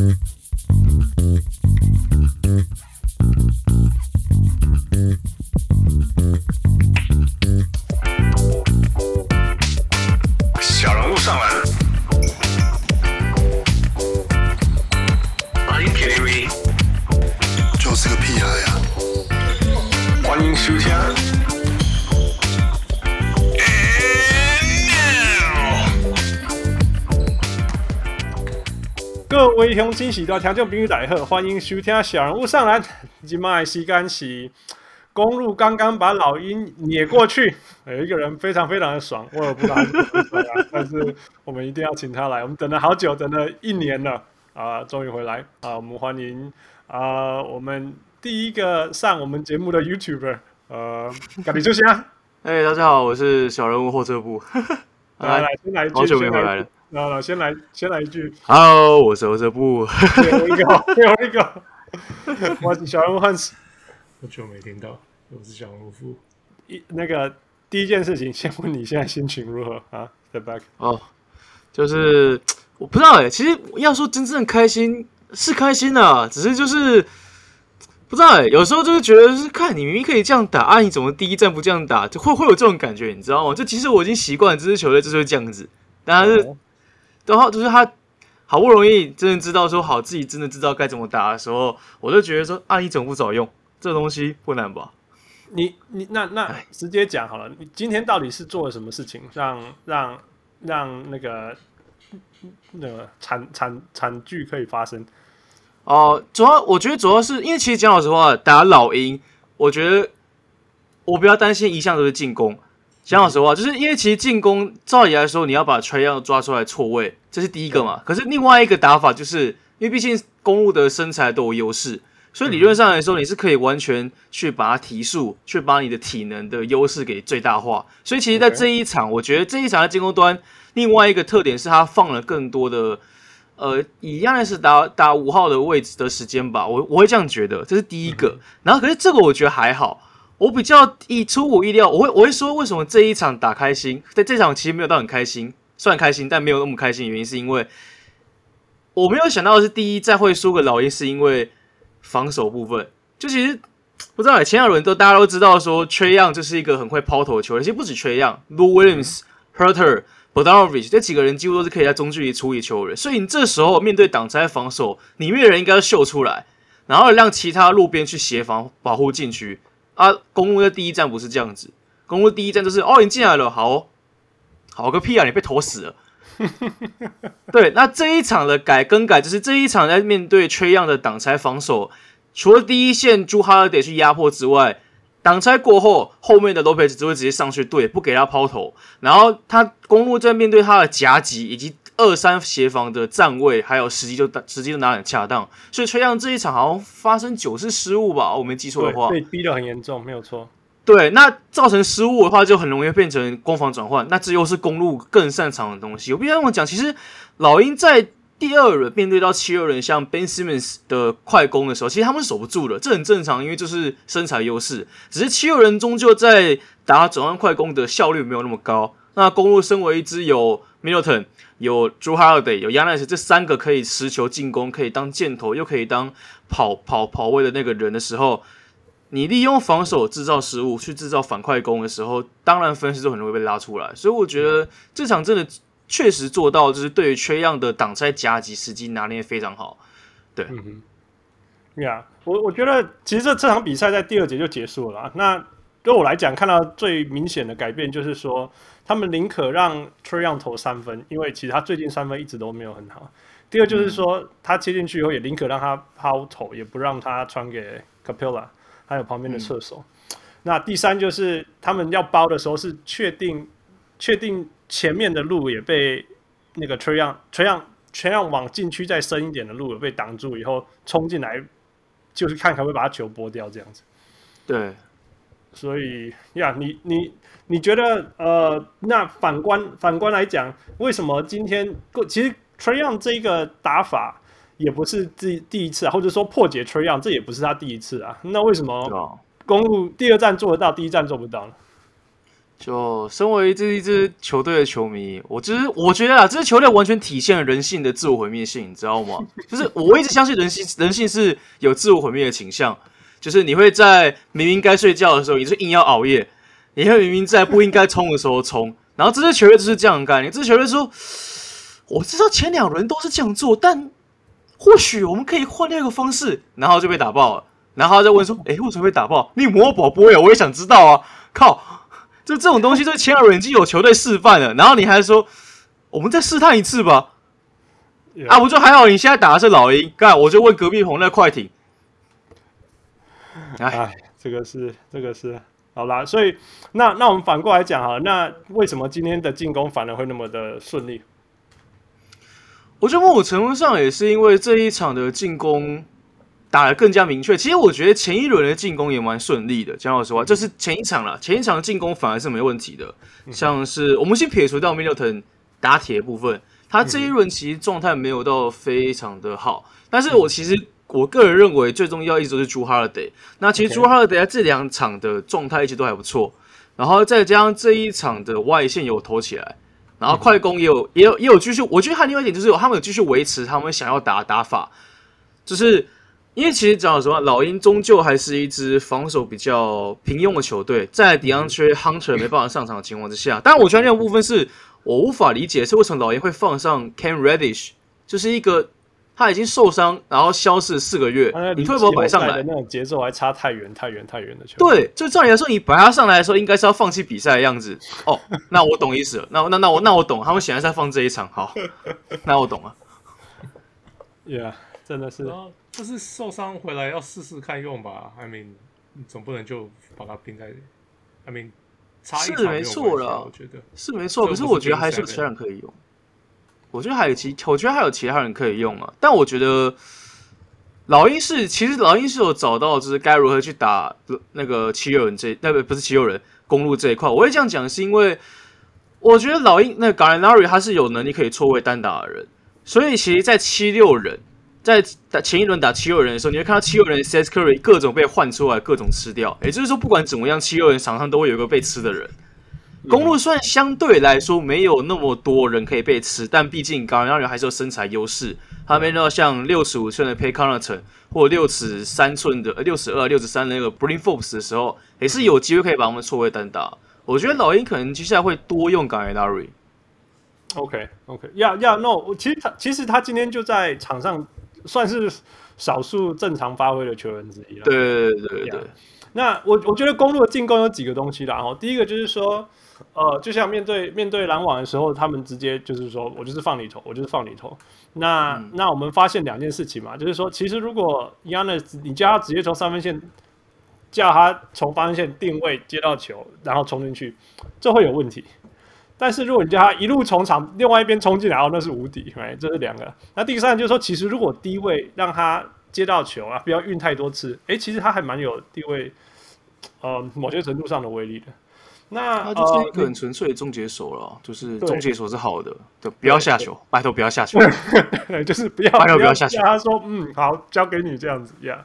Mm-hmm. 各位乡亲喜多听众朋友大家好，欢迎收听小人物上篮。今麦时间是公路刚刚把老鹰碾过去，有一个人非常非常的爽，我也不知道他是怎么，但是我们一定要请他来。我们等了好久，等了一年了啊，终于回来啊！我们欢迎啊，我们第一个上我们节目的 YouTuber，呃，赶紧出现啊！哎，大家好，我是小人物货车部，来 来，先来好久没回来了。那了，先来先来一句，Hello，我是欧泽布，最后一个，最后一个，我是小人物汉斯，好久没听到，我是小人物富。一那个第一件事情，先问你现在心情如何啊？Step back，哦，就是我不知道哎，其实要说真正开心是开心的，啊，只是就是不知道哎，有时候就是觉得是看你明明可以这样打啊，你怎么第一站不这样打，就会会有这种感觉，你知道吗？就其实我已经习惯这支球队就是会这样子，但是。哦然后就是他好不容易真的知道说好自己真的知道该怎么打的时候，我就觉得说啊，你怎么不早用？这东西不难吧？你你那那直接讲好了，你今天到底是做了什么事情，让让让那个那个惨惨惨剧可以发生？哦、呃，主要我觉得主要是因为其实讲老实话，打老鹰，我觉得我比较担心一向都是进攻。讲老实话，就是因为其实进攻照理来说，你要把 Trae Young 抓出来错位，这是第一个嘛。可是另外一个打法，就是因为毕竟公路的身材都有优势，所以理论上来说，你是可以完全去把它提速，去把你的体能的优势给最大化。所以其实，在这一场，我觉得这一场的进攻端，另外一个特点是他放了更多的，呃，一样的是打打五号的位置的时间吧。我我会这样觉得，这是第一个。然后，可是这个我觉得还好。我比较意出乎意料，我会我会说为什么这一场打开心，在这场其实没有到很开心，算开心，但没有那么开心的原因是因为我没有想到的是第一再会输给老鹰，是因为防守部分。就其实不知道，前两轮都大家都知道说缺样就是一个很会抛投的球员，其实不止缺样，Lou Williams、Huerter、Bogdanovic 这几个人几乎都是可以在中距离处理球人，所以你这时候面对挡拆防守，里面的人应该要秀出来，然后让其他路边去协防保护禁区。啊，公路的第一站不是这样子，公路第一站就是哦，你进来了，好哦，好个屁啊，你被投死了。对，那这一场的改更改，就是这一场在面对 Trae Young 的挡拆防守，除了第一线 Jrue Holiday 去压迫之外，挡拆过后，后面的 Lopez 只会直接上去对，不给他抛投，然后他公路在面对他的夹击以及。二三协防的站位还有时机就时机就拿得很恰当，所以 Trae Young 这一场好像发生九次失误吧，我没记错的话，被逼得很严重，没有错。对，那造成失误的话，就很容易变成攻防转换，那这又是公路更擅长的东西。我必须要讲，其实老鹰在第二轮面对到七六人像 Ben Simmons 的快攻的时候，其实他们是守不住的，这很正常，因为就是身材优势。只是七六人终究在打转换快攻的效率没有那么高。那公路身为一支有 Middleton 有 Jrue Holiday 有 Giannis 这三个可以持球进攻，可以当箭头，又可以当跑跑跑位的那个人的时候，你利用防守制造失误去制造反快攻的时候，当然分数就很容易被拉出来。所以我觉得这场真的确实做到，就是对于缺样的挡拆夹击时机拿捏非常好。对，嗯哼，呀，我我觉得其实这这场比赛在第二节就结束了。那对我来讲，看到最明显的改变就是说，他们宁可让 Trae Young 投三分，因为其实他最近三分一直都没有很好。第二就是说，嗯、他切进去以后也宁可让他抛投，也不让他传给 Capella，还有旁边的射手。嗯、那第三就是他们要包的时候是确定确定前面的路也被那个 Young Young Trae Young 往禁区再深一点的路也被挡住以后冲进来，就是看可不可以把他球拨掉这样子。对。所以呀，你你你觉得呃，那反观反观来讲，为什么今天其实 Trae Young 这个打法也不是第第一次啊，或者说破解 Trae Young 这也不是他第一次啊？那为什么公路第二站做得到，第一站做不到呢？就身为这一支球队的球迷，我就是我觉得啊，这支球队完全体现了人性的自我毁灭性，你知道吗？就是我一直相信人性，人性是有自我毁灭的倾向。就是你会在明明该睡觉的时候，你是硬要熬夜；你会明明在不应该冲的时候冲。然后这支球队就是这样的概念。这支球队说：“我知道前两轮都是这样做，但或许我们可以换另一个方式。”然后就被打爆了。然后他再问说：“哎，为什么被打爆？你魔宝不会啊？我也想知道啊！靠！”就这种东西，在前两轮已经有球队示范了，然后你还说我们再试探一次吧啊，不就还好？你现在打的是老鹰，干我就问隔壁棚那快艇。哎，这个是这个是好啦，所以那那我们反过来讲哈，那为什么今天的进攻反而会那么的顺利？我觉得某种程度上也是因为这一场的进攻。打得更加明确。其实我觉得前一轮的进攻也蛮顺利的。讲老实话，这是前一场了，前一场的进攻反而是没问题的。像是我们先撇除掉 Middleton 打铁的部分，他这一轮其实状态没有到非常的好。但是我其实我个人认为最重要一直都是 Jrue Holiday。那其实 Jrue Holiday 在这两场的状态一直都还不错。然后再加上这一场的外线有投起来，然后快攻也有也有也有继续。我觉得还有另外一点就是有他们有继续维持他们想要打的打法，就是。因为其实讲实话，老鹰终究还是一支防守比较平庸的球队。在 DeAndre Hunter 没办法上场的情况之下，当然我觉得那个部分是我无法理解，是为什么老鹰会放上 can Reddish，就是一个他已经受伤，然后消失四个月，你会不会摆上来？那种节奏还差太远、太远、太远的球。对，就照理来说，你摆他上来的时候，应该是要放弃比赛的样子。哦，那我懂意思了。那那那我那我懂，他们显然是在放这一场。好，那我懂了。Yeah，真的是。就是受伤回来要试试看用吧，I mean，你总不能就把它拼在，I mean，差一场是没错了，我觉得是没错。可是我觉得还是有其他人可以用，我觉得还有其，我觉得还有其他人可以用啊。但我觉得老鹰是，其实老鹰是有找到，就是该如何去打那个七六人这，那个不是七六人公路这一块。我会这样讲，是因为我觉得老鹰那个 Gallinari 他是有能力可以错位单打的人，所以其实，在七六人。在打前一轮打七六人的时候，你会看到七六人 Seth Curry 各种被换出来，各种吃掉。也就是说，不管怎么样，七六人场上都会有一个被吃的人。公路虽然相对来说没有那么多人可以被吃，但毕竟高人还是有身材优势。他没到像六十五寸的 Pay Connaughton 或六尺三寸的、六十二、六十三的那个 Bring Forbes 的时候，也是有机会可以把他们错位单打。我觉得老鹰可能接下来会多用 Gallinari。OK，OK，Yeah，Yeah，No，其实他其实他今天就在场上。算是少数正常发挥的球员之一了。对对对对对。那我我觉得公路的进攻有几个东西啦。哦，第一个就是说，呃，就像面对面对篮网的时候，他们直接就是说我就是放你投，我就是放你投。那、嗯、那我们发现两件事情嘛，就是说，其实如果 Giannis 你叫他直接从三分线，叫他从三分线定位接到球，然后冲进去，这会有问题。但是如果你叫他一路从场另外一边冲进来，哦，那是无敌，哎，这是两个。那第三就是说，其实如果低位让他接到球啊，不要运太多次，哎，其实他还蛮有低位，呃，某些程度上的威力的。那他就是一个很纯粹的终结手了，呃、就是终结手是好的，对，不要下球，拜托不要下球，对，就是不要，拜托不要下球。他说，嗯，好，交给你这样子，呀。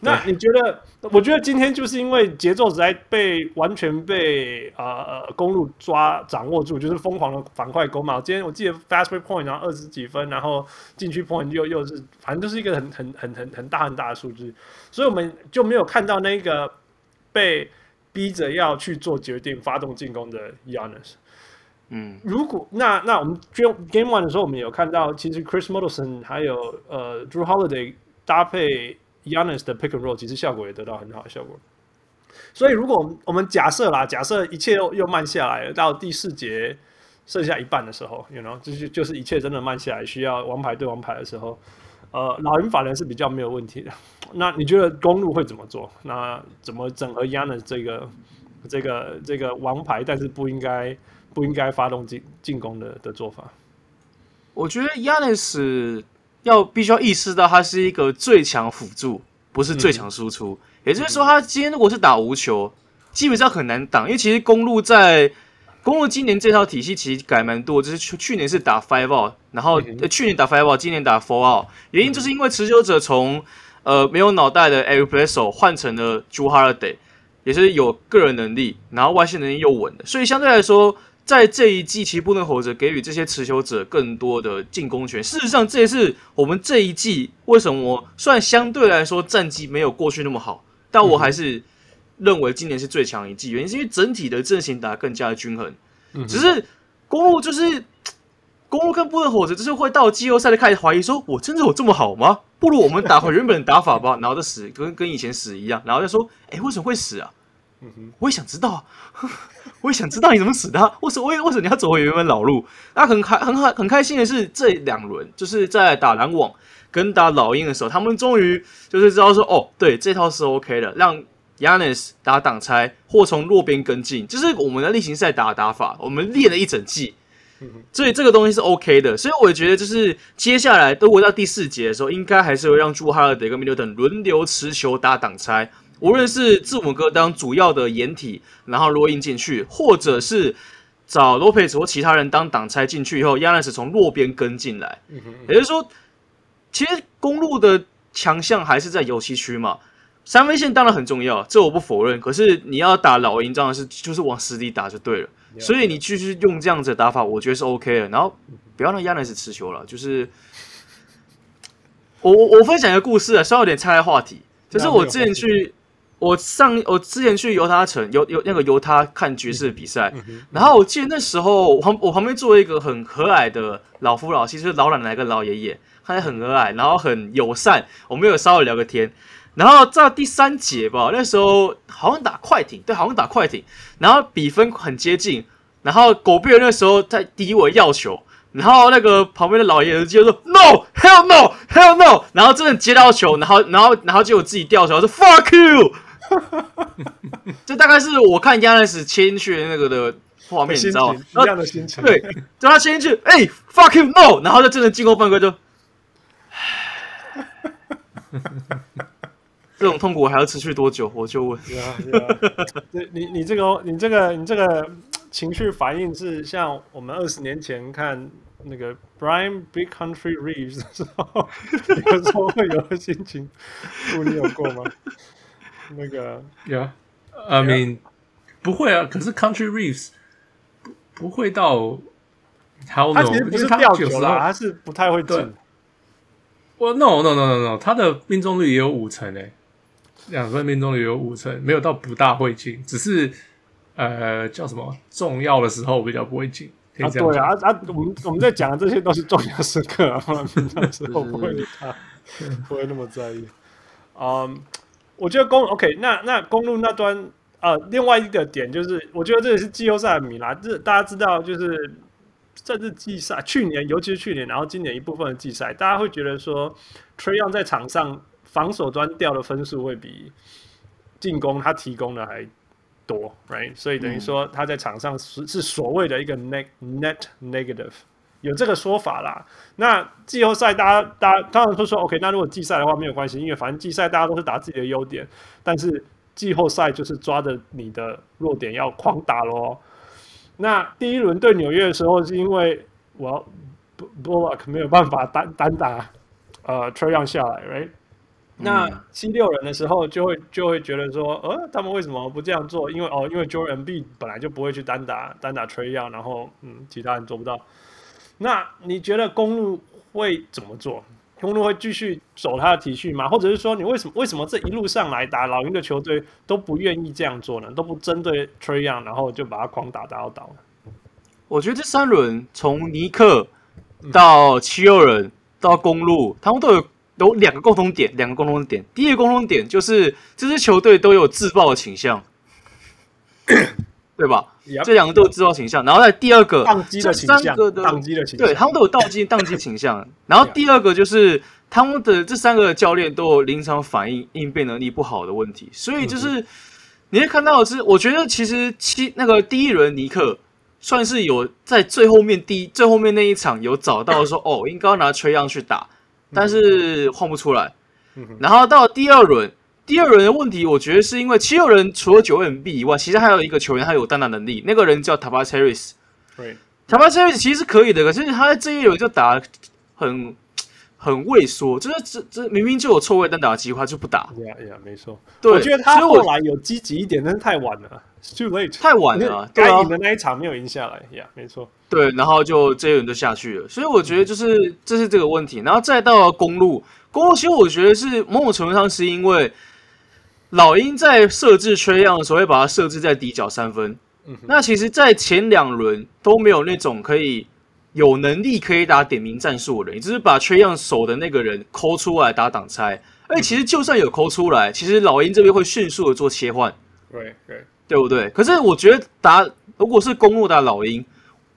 那你觉得？我觉得今天就是因为节奏实在被完全被呃公路抓掌握住，就是疯狂的反快攻嘛。今天我记得 fast break point 然后二十几分，然后禁区 point 又又是反正就是一个很很很很很大很大的数字，所以我们就没有看到那个被逼着要去做决定、发动进攻的 Giannis。嗯，如果那那我们 game one 的时候，我们有看到其实 Chris Middleton 还有呃 Drew Holiday 搭配。Giannis 的 pick and roll 其实效果也得到很好的效果，所以如果我们假设啦，假设一切又又慢下来了，到第四节剩下一半的时候，you know，就是就是一切真的慢下来，需要王牌对王牌的时候，呃，老鹰法人是比较没有问题的。那你觉得公路会怎么做？那怎么整合 Giannis 这个这个这个王牌，但是不应该不应该发动进进攻的的做法？我觉得 Giannis。要必须要意识到，他是一个最强辅助，不是最强输出。嗯、也就是说，他今天如果是打无球，基本上很难挡。因为其实公路在公路今年这套体系其实改蛮多，就是去去年是打 five out，然后、嗯呃、去年打 five out，今年打 four out。原因就是因为持球者从呃没有脑袋的 Eric Bledsoe 换成了 Jrue Holiday。也是有个人能力，然后外线能力又稳的，所以相对来说，在这一季其实布登侯泽给予这些持球者更多的进攻权。事实上，这也是我们这一季为什么虽然相对来说战绩没有过去那么好，但我还是认为今年是最强一季，原因是因为整体的阵型打得更加的均衡。只是公路就是。公路跟布登侯泽就是会到季后赛就开始怀疑说，我真的有这么好吗？不如我们打回原本的打法吧，然后就死，跟跟以前死一样，然后就说，哎，为什么会死啊？我也想知道啊，我也想知道你怎么死的啊，为什么为为什么你要走回原本老路？那很开很好很开心的是，这两轮就是在打篮网跟打老鹰的时候，他们终于就是知道说，哦，对，这套是 OK 的，让 Giannis 打挡拆或从弱边跟进，就是我们的例行赛打打法，我们练了一整季。所以这个东西是 OK 的，所以我觉得就是接下来都回到第四节的时候，应该还是会让朱哈尔德跟密德顿轮流持球打挡拆，无论是字母哥当主要的掩体，然后罗印进去，或者是找罗佩兹或其他人当挡拆进去以后，亚历斯从弱边跟进来，也就是说，其实公路的强项还是在游戏区嘛，三分线当然很重要，这我不否认，可是你要打老鹰，当然是就是往死里打就对了。所以你继续用这样子的打法，我觉得是 OK 的。然后不要让亚尼斯持球了。就是我我我分享一个故事啊，稍微有点岔开话题。就是我之前去，我上我之前去犹他城，犹犹那个犹他看爵士的比赛。然后我记得那时候，我旁我旁边坐了一个很和蔼的老夫老妻，就是老奶奶跟老爷爷，他很和蔼，然后很友善。我们有稍微聊个天。然后在第三节吧，那时候好像打快艇，对，好像打快艇，然后比分很接近，然后狗贝尔那时候在低位要球，然后那个旁边的老爷子就说 “No hell no hell no”，然后真的接到球，然后然后然后就我自己掉球，说 “Fuck you”，这大概是我看亚历斯切进去的那个的画面，你知道吗？一样的心情，对，就他切进去，哎，“Fuck you no”，然后就真的进攻犯规就。这种痛苦还要持续多久？我就问。对啊，对啊。你你这个你这个你这个情绪反应是像我们二十年前看那个 Brian Big Country Reeves 的时候，有时候会有的心情。你有过吗？那个有。I mean，不会啊。可是 Country Reeves 不不会到。他其实不是掉球了，他是不太会进。我 no no no no no，他的命中率也有五成诶、欸。两分命中率有五成，没有到不大会进，只是呃叫什么重要的时候比较不会进。啊，对啊啊，我们我们在讲的这些都是重要时刻啊，平常 时候不会他 不会那么在意。嗯、um,，我觉得公 OK，那那公路那端呃，另外一个点就是，我觉得这也是季后赛的米拉。这大家知道，就是这是季赛，去年尤其是去年，然后今年一部分的季赛，大家会觉得说，Trae Young 在场上。防守端掉的分数会比进攻他提供的还多，right？所以等于说他在场上是是所谓的一个 net net negative，有这个说法啦。那季后赛大家大家当然都说 OK，那如果季赛的话没有关系，因为反正季赛大家都是打自己的优点，但是季后赛就是抓着你的弱点要狂打喽。那第一轮对纽约的时候，是因为我 Bullock 没有办法单单打呃 Trae Young 下来，right？那七六人的时候就会就会觉得说，呃，他们为什么不这样做？因为哦，因为 Joel Embiid 本来就不会去单打单打 Trae Young，然后嗯，其他人做不到。那你觉得公路会怎么做？公路会继续走他的体系吗？或者是说，你为什么为什么这一路上来打老鹰的球队都不愿意这样做呢？都不针对 Trae Young，然后就把他狂打打到倒呢？我觉得这三轮从尼克到七六人到公路，他们都有。有两个共同点，两个共同点。第一个共同点就是这支球队都有自爆的倾向，对吧.这两个都有自爆倾向。然后在第二个，宕机的倾向，宕机的倾向，对，他们都有宕机、宕机倾向。然后第二个就是他们的这三个教练都有临场反应、应变能力不好的问题。所以就是你会看到的是，我觉得其实七那个第一轮尼克算是有在最后面第最后面那一场有找到说哦，应该要拿崔杨去打。但是换不出来，然后到第二轮，第二轮的问题，我觉得是因为七六人除了九 M B 以外，其实还有一个球员他有单打能力，那个人叫 Harris。对 Harris 其实是可以的，可是他在这一轮就打很很畏缩，就是这这明明就有错位单打的机会，他就不打。呀呀，没错。对，我觉得他后来有积极一点，但是太晚了，too late，太晚了。该赢的那一场没有赢下来，呀，没错。对，然后就这一轮就下去了。所以我觉得就是这是这个问题。然后再到公路，公路其实我觉得是某种程度上是因为老鹰在设置 Trae Young 的时候会把它设置在底角三分。嗯、那其实，在前两轮都没有那种可以。有能力可以打点名战术的人，也就是把 Trae Young 守的那个人抠出来打挡拆。而且其实就算有抠出来，其实老鹰这边会迅速的做切换，对对，对不对？可是我觉得打如果是公路打老鹰，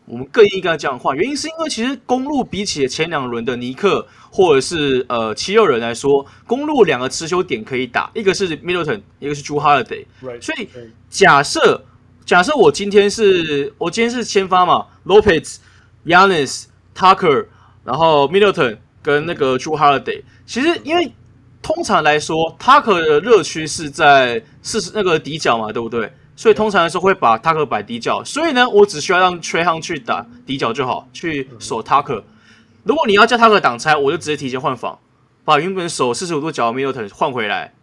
我们更应该这样换。原因是因为其实公路比起前两轮的尼克或者是呃七六人来说，公路两个持球点可以打，一个是 Middleton，一个是 Jrue Holiday。所以假设假设我今天是我今天是先发嘛，Lopez。Giannis、Tucker，然后 Middleton 跟那个 Jrue Holiday，其实因为通常来说，Tucker 的热区是在四十那个底角嘛，对不对？所以通常来说会把 Tucker 摆底角，所以呢，我只需要让 Trae Young 去打底角就好，去守 Tucker。如果你要叫 Tucker 挡拆，我就直接提前换防，把原本守四十五度角的 Middleton 换回来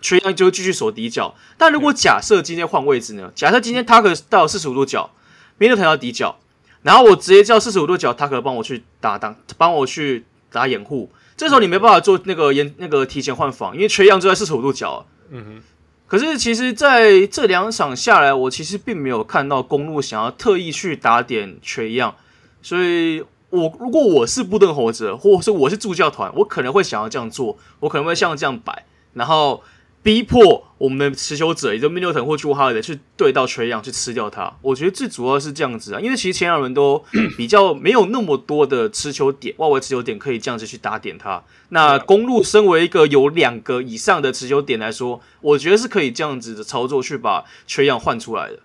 ，Trae Young 就继续守底角。但如果假设今天换位置呢？假设今天 Tucker 到四十五度角，Middleton 到底角。然后我直接叫四十五度角，Tucker 帮我去打挡，帮我去打掩护。这时候你没办法做那个延那个提前换防，因为 Trae Young 就在四十五度角。嗯哼。可是其实在这两场下来，我其实并没有看到公路想要特意去打点缺样。所以我如果我是布登猴子，或者是我是助教团，我可能会想要这样做，我可能会像这样摆，然后。逼迫我们的持球者，也就 Middleton 或 Jrue Holiday 去对到 Trae Young 去吃掉他。我觉得最主要是这样子啊，因为其实前两轮都比较没有那么多的持球点，外围持球点可以这样子去打点他。那公路身为一个有两个以上的持球点来说，我觉得是可以这样子的操作去把 Trae Young 换出来的。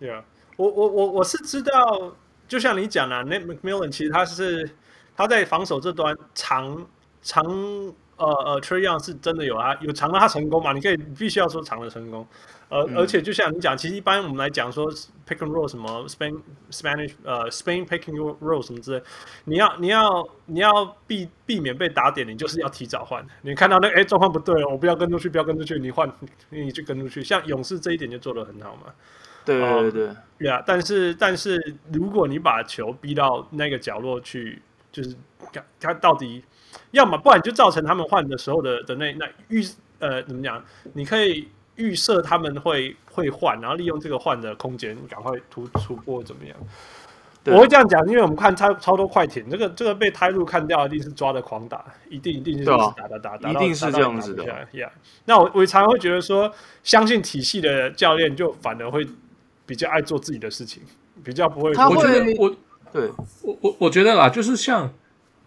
对啊，我我我我是知道，就像你讲的，Nate McMillan 其实他是他在防守这端长长。呃呃，Trae Young 是真的有啊，有长的他成功嘛？你可以必须要说长了成功。呃，嗯、而且就像你讲，其实一般我们来讲说 pick and roll 什么 Spain Spanish 呃 Spain pick and roll 什么之类，你要你要你要避避免被打点，你就是要提早换。你看到那哎状况不对，我不要跟出去，不要跟出去，你换你去跟出去。像勇士这一点就做得很好嘛。对对对，呀、呃，yeah, 但是但是如果你把球逼到那个角落去，就是看他到底。要么不然就造成他们换的时候的的那那预呃怎么讲？你可以预设他们会会换，然后利用这个换的空间赶快突出波怎么样？我会这样讲，因为我们看超超多快艇，这个这个被胎路看掉，一定是抓的狂打，一定一定是打打打打，一定是这样子的。Yeah. 那我我常常会觉得说，相信体系的教练就反而会比较爱做自己的事情，比较不会。他会我觉得我对我我我觉得啦，就是像。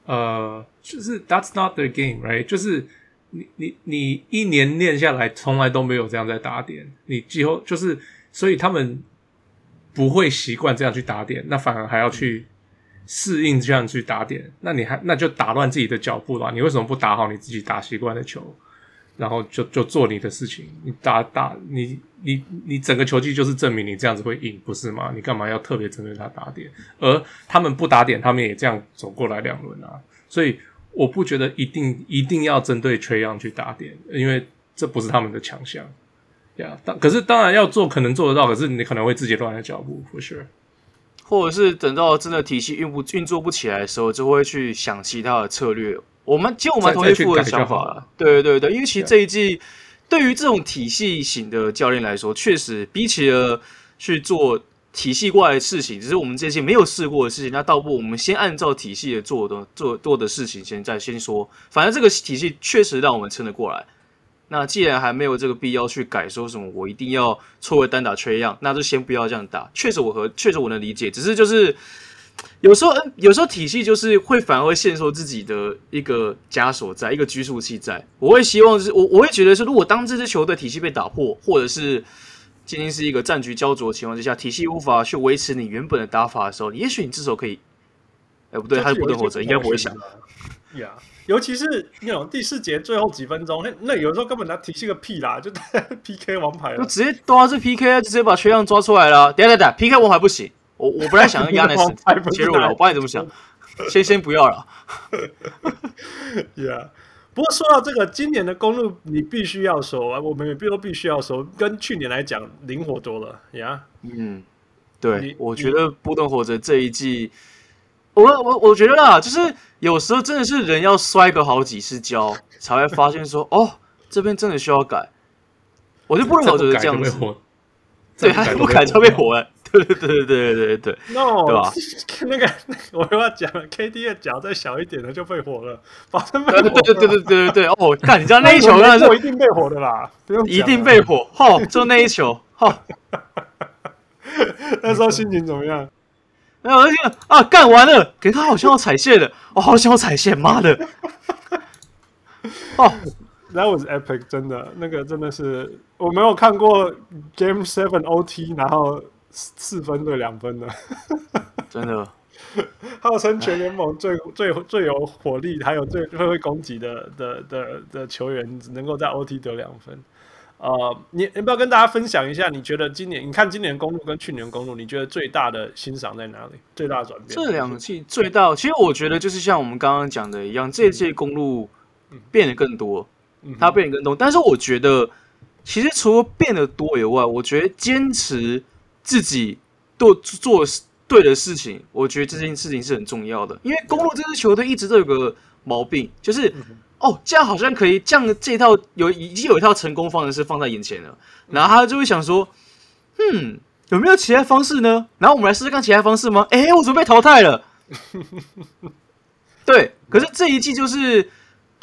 呃，就是 That's not the game, right？就是你你你一年练下来，从来都没有这样在打点。你几乎就是，所以他们不会习惯这样去打点，那反而还要去适应这样去打点。那你还那就打乱自己的脚步了。你为什么不打好你自己打习惯的球，然后就就做你的事情？你打打你你你整个球季就是证明你这样子会赢，不是吗？你干嘛要特别针对他打点？而他们不打点，他们也这样走过来两轮啊。所以我不觉得一定一定要针对 Trae Young 去打点，因为这不是他们的强项。呀，当可是当然要做，可能做得到，可是你可能会自己乱了脚步，for sure。或者是等到真的体系运不运作不起来的时候，就会去想其他的策略。我们其实我们同意富的想法了，对对对，因为其实这一季对于这种体系型的教练来说，确实比起了去做。体系过来的事情，只是我们这些没有试过的事情。那倒不如我们先按照体系的做的做做的事情，先再先说。反正这个体系确实让我们撑得过来。那既然还没有这个必要去改，说什么我一定要错位单打 Trae Young，那就先不要这样打。确实我和确实我能理解，只是就是有时候有时候体系就是会反而会限缩自己的一个枷锁在，一个拘束器在。我会希望是我我会觉得是，如果当这支球队体系被打破，或者是。今天是一个战局焦灼的情况之下，体系无法去维持你原本的打法的时候，也许你至少可以，哎、欸，不对，还是不能活着应该不会想。呀，尤其是那种第四节最后几分钟，那那有时候根本他体系个屁啦，就 PK 王牌了，就直接都是 PK 啊，直接把缺氧抓出来了。等下等下，PK 王牌不行，我我不太想让 Giannis 切入了，我不知道你怎么想。先先不要了。Yeah，不过说到这个，今年的公路你必须要说啊，我们也必都必须要说，跟去年来讲灵活多了。呀、yeah?，嗯，对，我觉得波动火车这一季，我我我觉得啦，就是有时候真的是人要摔个好几次跤，才会发现说，哦，这边真的需要改。我觉得波登火者这样子，对，他不改就被火了。对对对对对对对，no，对吧？那个 我又要讲了，KD 的脚再小一点的就被火了，保证被火。对对对对对对对哦，看你知道 那一球，那是一定被火的啦，不用一定被火。好，就那一球，好。那时候心情怎么样？没有，那个啊，干完了，给他好像要踩线了，我好想要踩线，妈的！哦，That was epic，真的，那个真的是我没有看过 Game Seven OT，然后。四分对两分的，真的，号称全联盟最 最最有火力，还有最最会攻击的的的的球员，能够在 OT 得两分。呃，你要不要跟大家分享一下？你觉得今年，你看今年公路跟去年公路，你觉得最大的欣赏在哪里？最大的转变？这两季最大，其实我觉得就是像我们刚刚讲的一样，这一季公路变得更多，它变得更多。但是我觉得，其实除了变得多以外，我觉得坚持。自己做做对的事情，我觉得这件事情是很重要的。因为公鹿这支球队一直都有个毛病，就是哦，这样好像可以，这样这一套有已经有一套成功方式放在眼前了，然后他就会想说，嗯，有没有其他方式呢？然后我们来试试看其他方式吗？哎，我准备淘汰了。对，可是这一季就是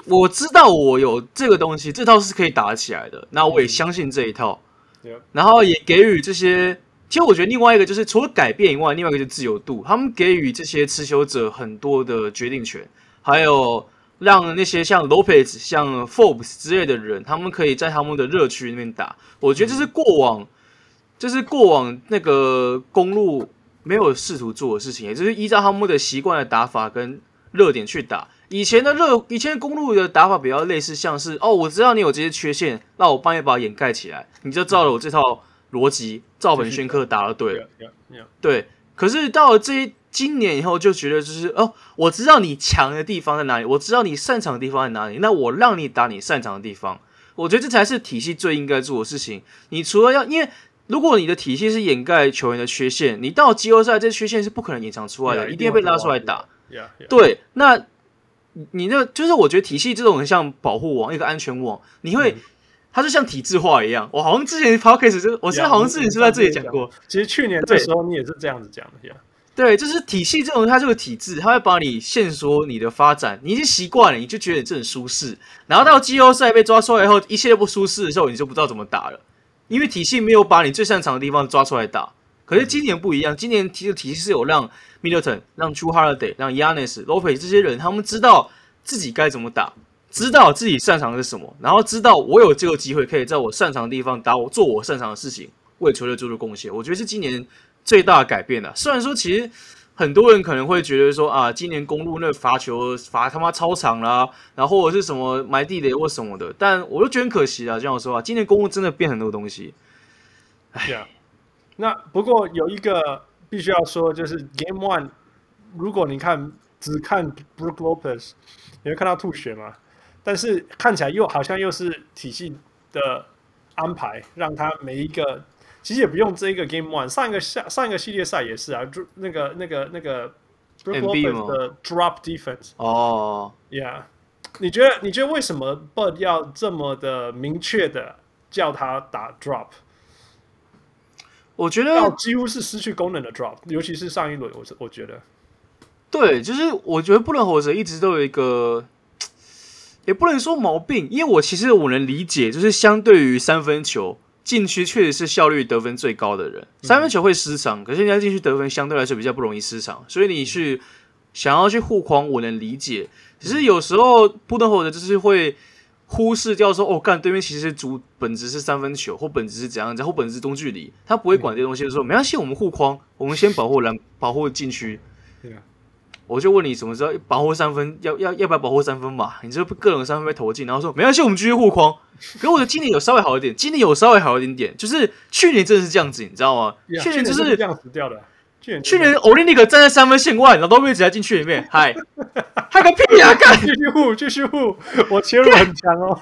我知道我有这个东西，这套是可以打起来的，那我也相信这一套，然后也给予这些。其实我觉得另外一个就是除了改变以外，另外一个就是自由度。他们给予这些持球者很多的决定权，还有让那些像 Lopez、像 Forbes 之类的人，他们可以在他们的热区那边打。我觉得这是过往，就是过往那个公路没有试图做的事情，也就是依照他们的习惯的打法跟热点去打。以前的热，以前公路的打法比较类似，像是哦，我知道你有这些缺陷，那我帮你把它掩盖起来，你就照了我这套。逻辑照本宣科答了对了，对。可是到了这一今年以后，就觉得就是哦，我知道你强的地方在哪里，我知道你擅长的地方在哪里，那我让你打你擅长的地方。我觉得这才是体系最应该做的事情。你除了要，因为如果你的体系是掩盖球员的缺陷，你到季后赛这缺陷是不可能隐藏出来的，一定要被拉出来打。对，那你那就是我觉得体系这种很像保护网，一个安全网，你会。它就像体制化一样，我好像之前 podcast 就，我记得好像之前是在这里讲过。其实去年这时候你也是这样子讲的呀。对，就是体系这种，它这个体制，它会把你限缩你的发展，你已经习惯了，你就觉得你这很舒适。然后到季后赛被抓出来以后，一切都不舒适的时候，你就不知道怎么打了，因为体系没有把你最擅长的地方抓出来打。可是今年不一样，今年体的体系是有让 Middleton、让 True Holiday、让 Giannis、Lopez 这些人，他们知道自己该怎么打。知道自己擅长的是什么，然后知道我有这个机会可以在我擅长的地方打我做我擅长的事情，为球队做出贡献。我觉得是今年最大的改变了。虽然说其实很多人可能会觉得说啊，今年公路那罚球罚他妈超长啦，然后或者是什么埋地雷或什么的，但我都觉得很可惜啊。这样说啊，今年公路真的变很多东西。哎呀，那不过有一个必须要说，就是 Game One，如果你看只看 Brook Lopez，你会看到吐血吗？但是看起来又好像又是体系的安排，让他每一个其实也不用这一个 Game One，上一个下上一个系列赛也是啊，就那个那个那个 Brook Lopez 的 Drop Defense 哦，Yeah，你觉得你觉得为什么 Bud 要这么的明确的叫他打 Drop？我觉得几乎是失去功能的 Drop，尤其是上一轮，我我觉得对，就是我觉得布伦活着一直都有一个。也不能说毛病，因为我其实我能理解，就是相对于三分球禁区确实是效率得分最高的人，三分球会失常，可是人家禁区得分相对来说比较不容易失常，所以你去想要去护框，我能理解。只是有时候布登霍的就是会忽视掉说，哦，干对面其实主本质是三分球，或本质是怎样，然后本质是中距离，他不会管这些东西的时候，没关系，我们护框，我们先保护篮，保护禁区。我就问你什么时候保护三分，要要要不要保护三分嘛？你这各种三分被投进，然后说没关系，我们继续护框。可是我觉得今年有稍微好一点，今年有稍微好一点点，就是去年真的是这样子，你知道吗？Yeah, 去年就是这样死掉的。去年去年欧林尼克站在三分线外，然后都一直接进去里面，嗨，嗨个屁呀！干，继续护，继续护，我切入很强哦。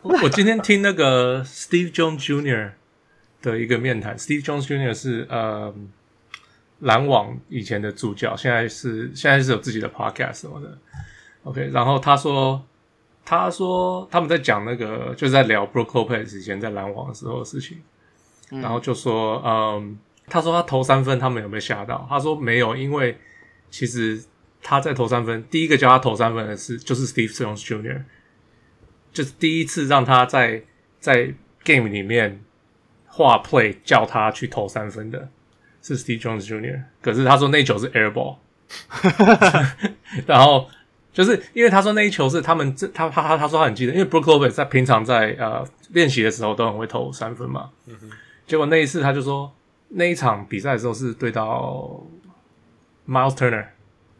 我今天听那个 Steve Jones Jr. 的一个面谈，Steve Jones Jr. 是呃篮网以前的助教，现在是现在是有自己的 podcast 什么的。OK，然后他说，他说他们在讲那个就是在聊 Brook Lopez 以前在篮网的时候的事情，嗯、然后就说，嗯，他说他投三分，他们有没有吓到？他说没有，因为其实他在投三分，第一个教他投三分的是就是 Steve Jones Jr.，就是第一次让他在在 game 里面画 play 叫他去投三分的是 Steve Jones Jr.，可是他说那球是 air ball，然后。就是因为他说那一球是他们这他他他他说他很记得，因为 Brook Lopez 在平常在呃练习的时候都很会投三分嘛。嗯哼。结果那一次他就说那一场比赛的时候是对到 Miles Turner。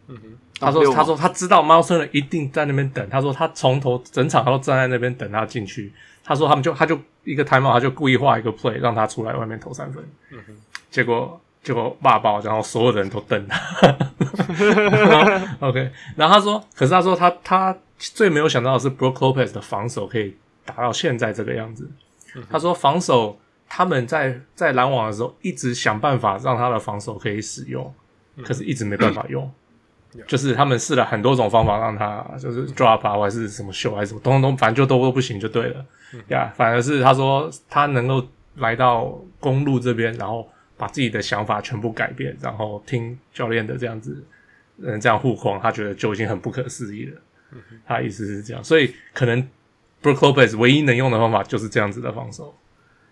嗯哼。他说他说他知道 Miles Turner 一定在那边等，他说他从头整场他都站在那边等他进去。他说他们就他就一个 timeout 他就故意画一个 play 让他出来外面投三分。嗯哼。结果。结果骂爆，然后所有的人都瞪他。OK，然后他说，可是他说他他最没有想到的是 Brook Lopez 的防守可以打到现在这个样子。他说防守他们在在拦网的时候一直想办法让他的防守可以使用，可是一直没办法用。就是他们试了很多种方法让他就是 drop 啊，还是什么秀还是什么，东东反正就都都不行就对了。呀，反而是他说他能够来到公路这边，然后。把自己的想法全部改变，然后听教练的这样子，嗯，这样护框，他觉得就已经很不可思议了。嗯、他意思是这样，所以可能 Brook Lopez 唯一能用的方法就是这样子的防守，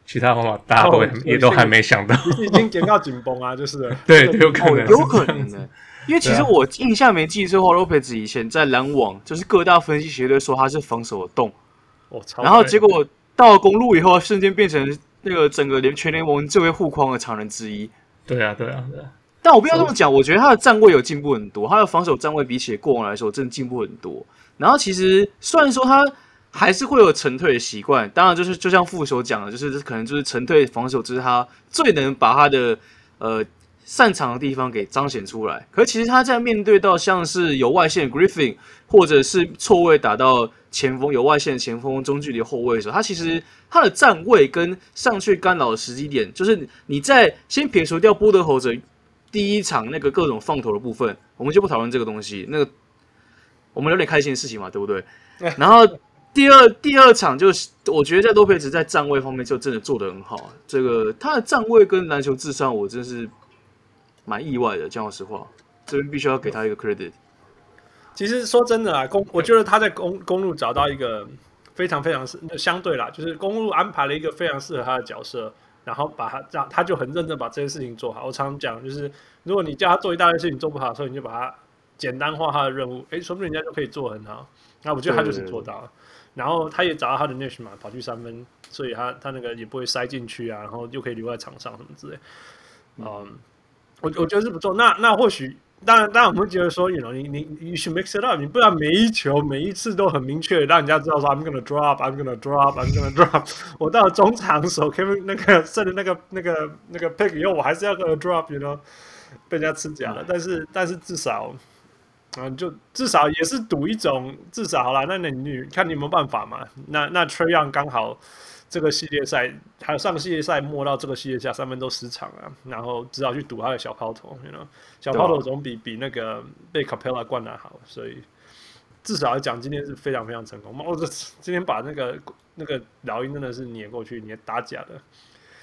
其他方法大家都、哦、也都还没想到，已经点到紧绷啊，就是 对，有可能，有可能的，因为其实我印象没记错的话，Lopez 以前在篮网就是各大分析学队说他是防守的洞，哦、然后结果到了公路以后，瞬间变成。那个整个联全联盟最为护框的常人之一。对啊，对啊，对啊。但我不要这么讲，我觉得他的站位有进步很多，他的防守站位比起过往来说真的进步很多。然后其实虽然说他还是会有沉退的习惯，当然就是就像副手讲的，就是可能就是沉退防守，就是他最能把他的呃擅长的地方给彰显出来。可是其实他在面对到像是有外线 Griffin 或者是错位打到前锋有外线前锋中距离后卫的时候，他其实。他的站位跟上去干扰的时机点，就是你在先撇除掉波德侯泽第一场那个各种放投的部分，我们就不讨论这个东西。那个我们有点开心的事情嘛，对不对？然后第二第二场就是，我觉得在多佩兹在站位方面就真的做得很好。这个他的站位跟篮球智商，我真是蛮意外的。讲老实话，这边必须要给他一个 credit。其实说真的啊，公我觉得他在公公路找到一个。非常非常适相对啦，就是公路安排了一个非常适合他的角色，然后把他这样，他就很认真把这件事情做好。我常常讲，就是如果你叫他做一大堆事情做不好的时候，你就把他简单化他的任务，诶，说不定人家就可以做很好。那我觉得他就是做到了。然后他也找到他的 niche 嘛，跑去三分，所以他他那个也不会塞进去啊，然后又可以留在场上什么之类。嗯，我我觉得是不错。那那或许。当然，当然，我们觉得说，you know, 你你你 should mix it up，你不然每一球每一次都很明确，让人家知道说 I'm gonna drop，I'm gonna drop，I'm gonna drop。我到了中场的时候，Kevin 那个剩的那个那个那个 pick 以后，我还是要 gonna drop，you know，被人家吃假了。但是但是至少，嗯，就至少也是赌一种，至少好了。那你你看你有没有办法嘛？那那 Trayon 刚好。这个系列赛还有上个系列赛末到这个系列赛三分都失常了，然后只好去赌他的小抛投，you know? 小抛投总比比那个被 Capella 灌篮好，所以至少来讲今天是非常非常成功。我这今天把那个那个老鹰真的是碾过去，碾打假的。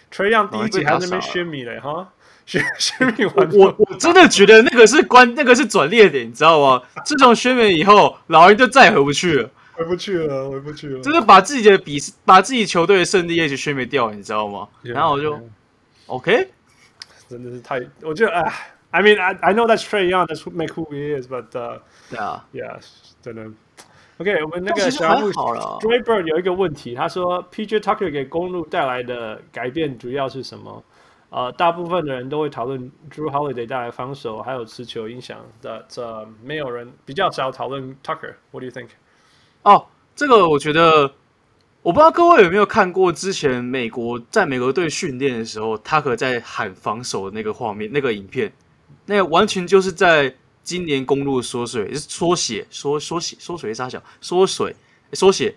Trae Young 第一集还在那边宣米嘞哈，宣宣米完，我我真的觉得那个是关那个是转捩点，你知道吗？自从宣米以后，老鹰就再也回不去了。回不去了，回不去了。就是把自己的比把自己球队的胜利一起宣没掉，你知道吗？Yeah, 然后我就. OK，真的是太，我觉得哎，I mean I I know that's Trae Young, that's make who he is, but uh, yeah, yeah，真的。OK，我们那个小木 Draybird 有一个问题，他说 PJ Tucker 给公路带来的改变主要是什么？呃，大部分的人都会讨论 Drew Holiday 带来防守还有持球影响的，这没有人比较少讨论 Tucker。What do you think？哦，这个我觉得，我不知道各位有没有看过之前美国在美国队训练的时候，他可在喊防守的那个画面、那个影片。那个完全就是在今年公路缩水，是缩写缩缩写缩水杀小缩水缩写。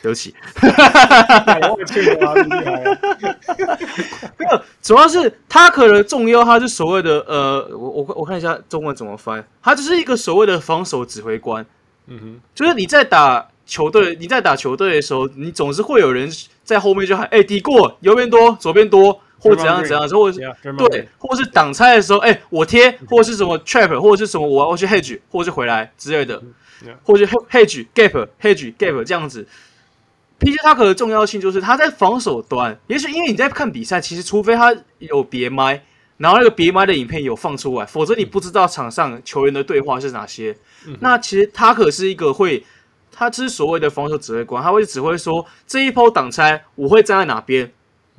对不起，我忘记了，没有，主要是他可能重要，他是所谓的呃，我我我看一下中文怎么翻，他就是一个所谓的防守指挥官。嗯哼，就是你在打球队，你在打球队的时候，你总是会有人在后面就喊，哎，敌过，右边多，左边多，或怎样怎样，或者对，或者是挡拆的时候，哎，我贴，或者是什么 trap，或者是什么我要去 hedge，或者是回来之类的，或者是 hedge gap hedge gap 这样子。PJ Tucker 的重要性就是他在防守端，也许因为你在看比赛，其实除非他有别麦，然后那个别麦的影片有放出来，否则你不知道场上球员的对话是哪些。嗯、那其实 Tucker 是一个会，他是所谓的防守指挥官，他会指挥说这一波挡拆我会站在哪边，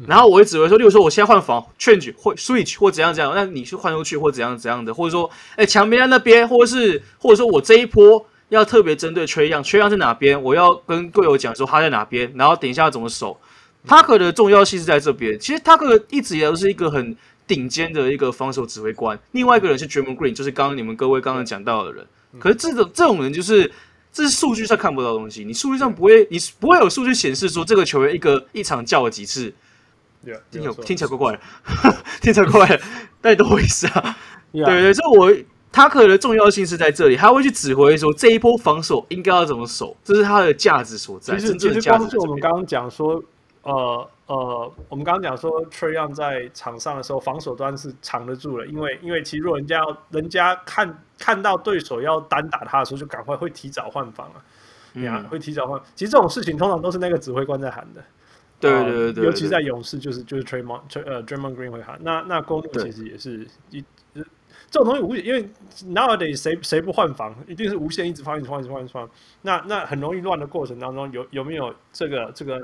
然后我会指挥说，例如说我现在换防 change 或 switch 或怎样怎样，那你去换出去或怎样怎样的，或者说哎墙边在那边，或者是或者说我这一波。要特别针对 Trae Young，Trae Young 在哪边？我要跟队友讲说他在哪边，然后等一下要怎么守。Tucker 的重要性是在这边。其实 Tucker 一直以来都是一个很顶尖的一个防守指挥官。另外一个人是 Draymond Green，就是刚刚你们各位刚刚讲到的人。可是这种这种人就是这是数据上看不到的东西，你数据上不会，你不会有数据显示说这个球员一个一场叫了几次。听起来听起来怪怪的，听起来怪怪的，但都会是啊。对对，所以我。他可能的重要性是在这里，他会去指挥说这一波防守应该要怎么守，这是他的价值所在。其实，其实光是我们刚刚讲说，呃呃，我们刚刚讲说，Trae Young 在场上的时候，防守端是藏得住了，因为因为其实如果人家要人家看看到对手要单打他的时候，就赶快会提早换防啊，呀、嗯，会提早换。其实这种事情通常都是那个指挥官在喊的，对对对，对，对、呃，尤其在勇士就是就是 Draymond 呃 Draymond Green 会喊，那那公路其实也是一。这种东西无，因为 nowadays 谁谁不换防，一定是无限一直换，一直换，一直换，一直换。那那很容易乱的过程当中，有有没有这个这个？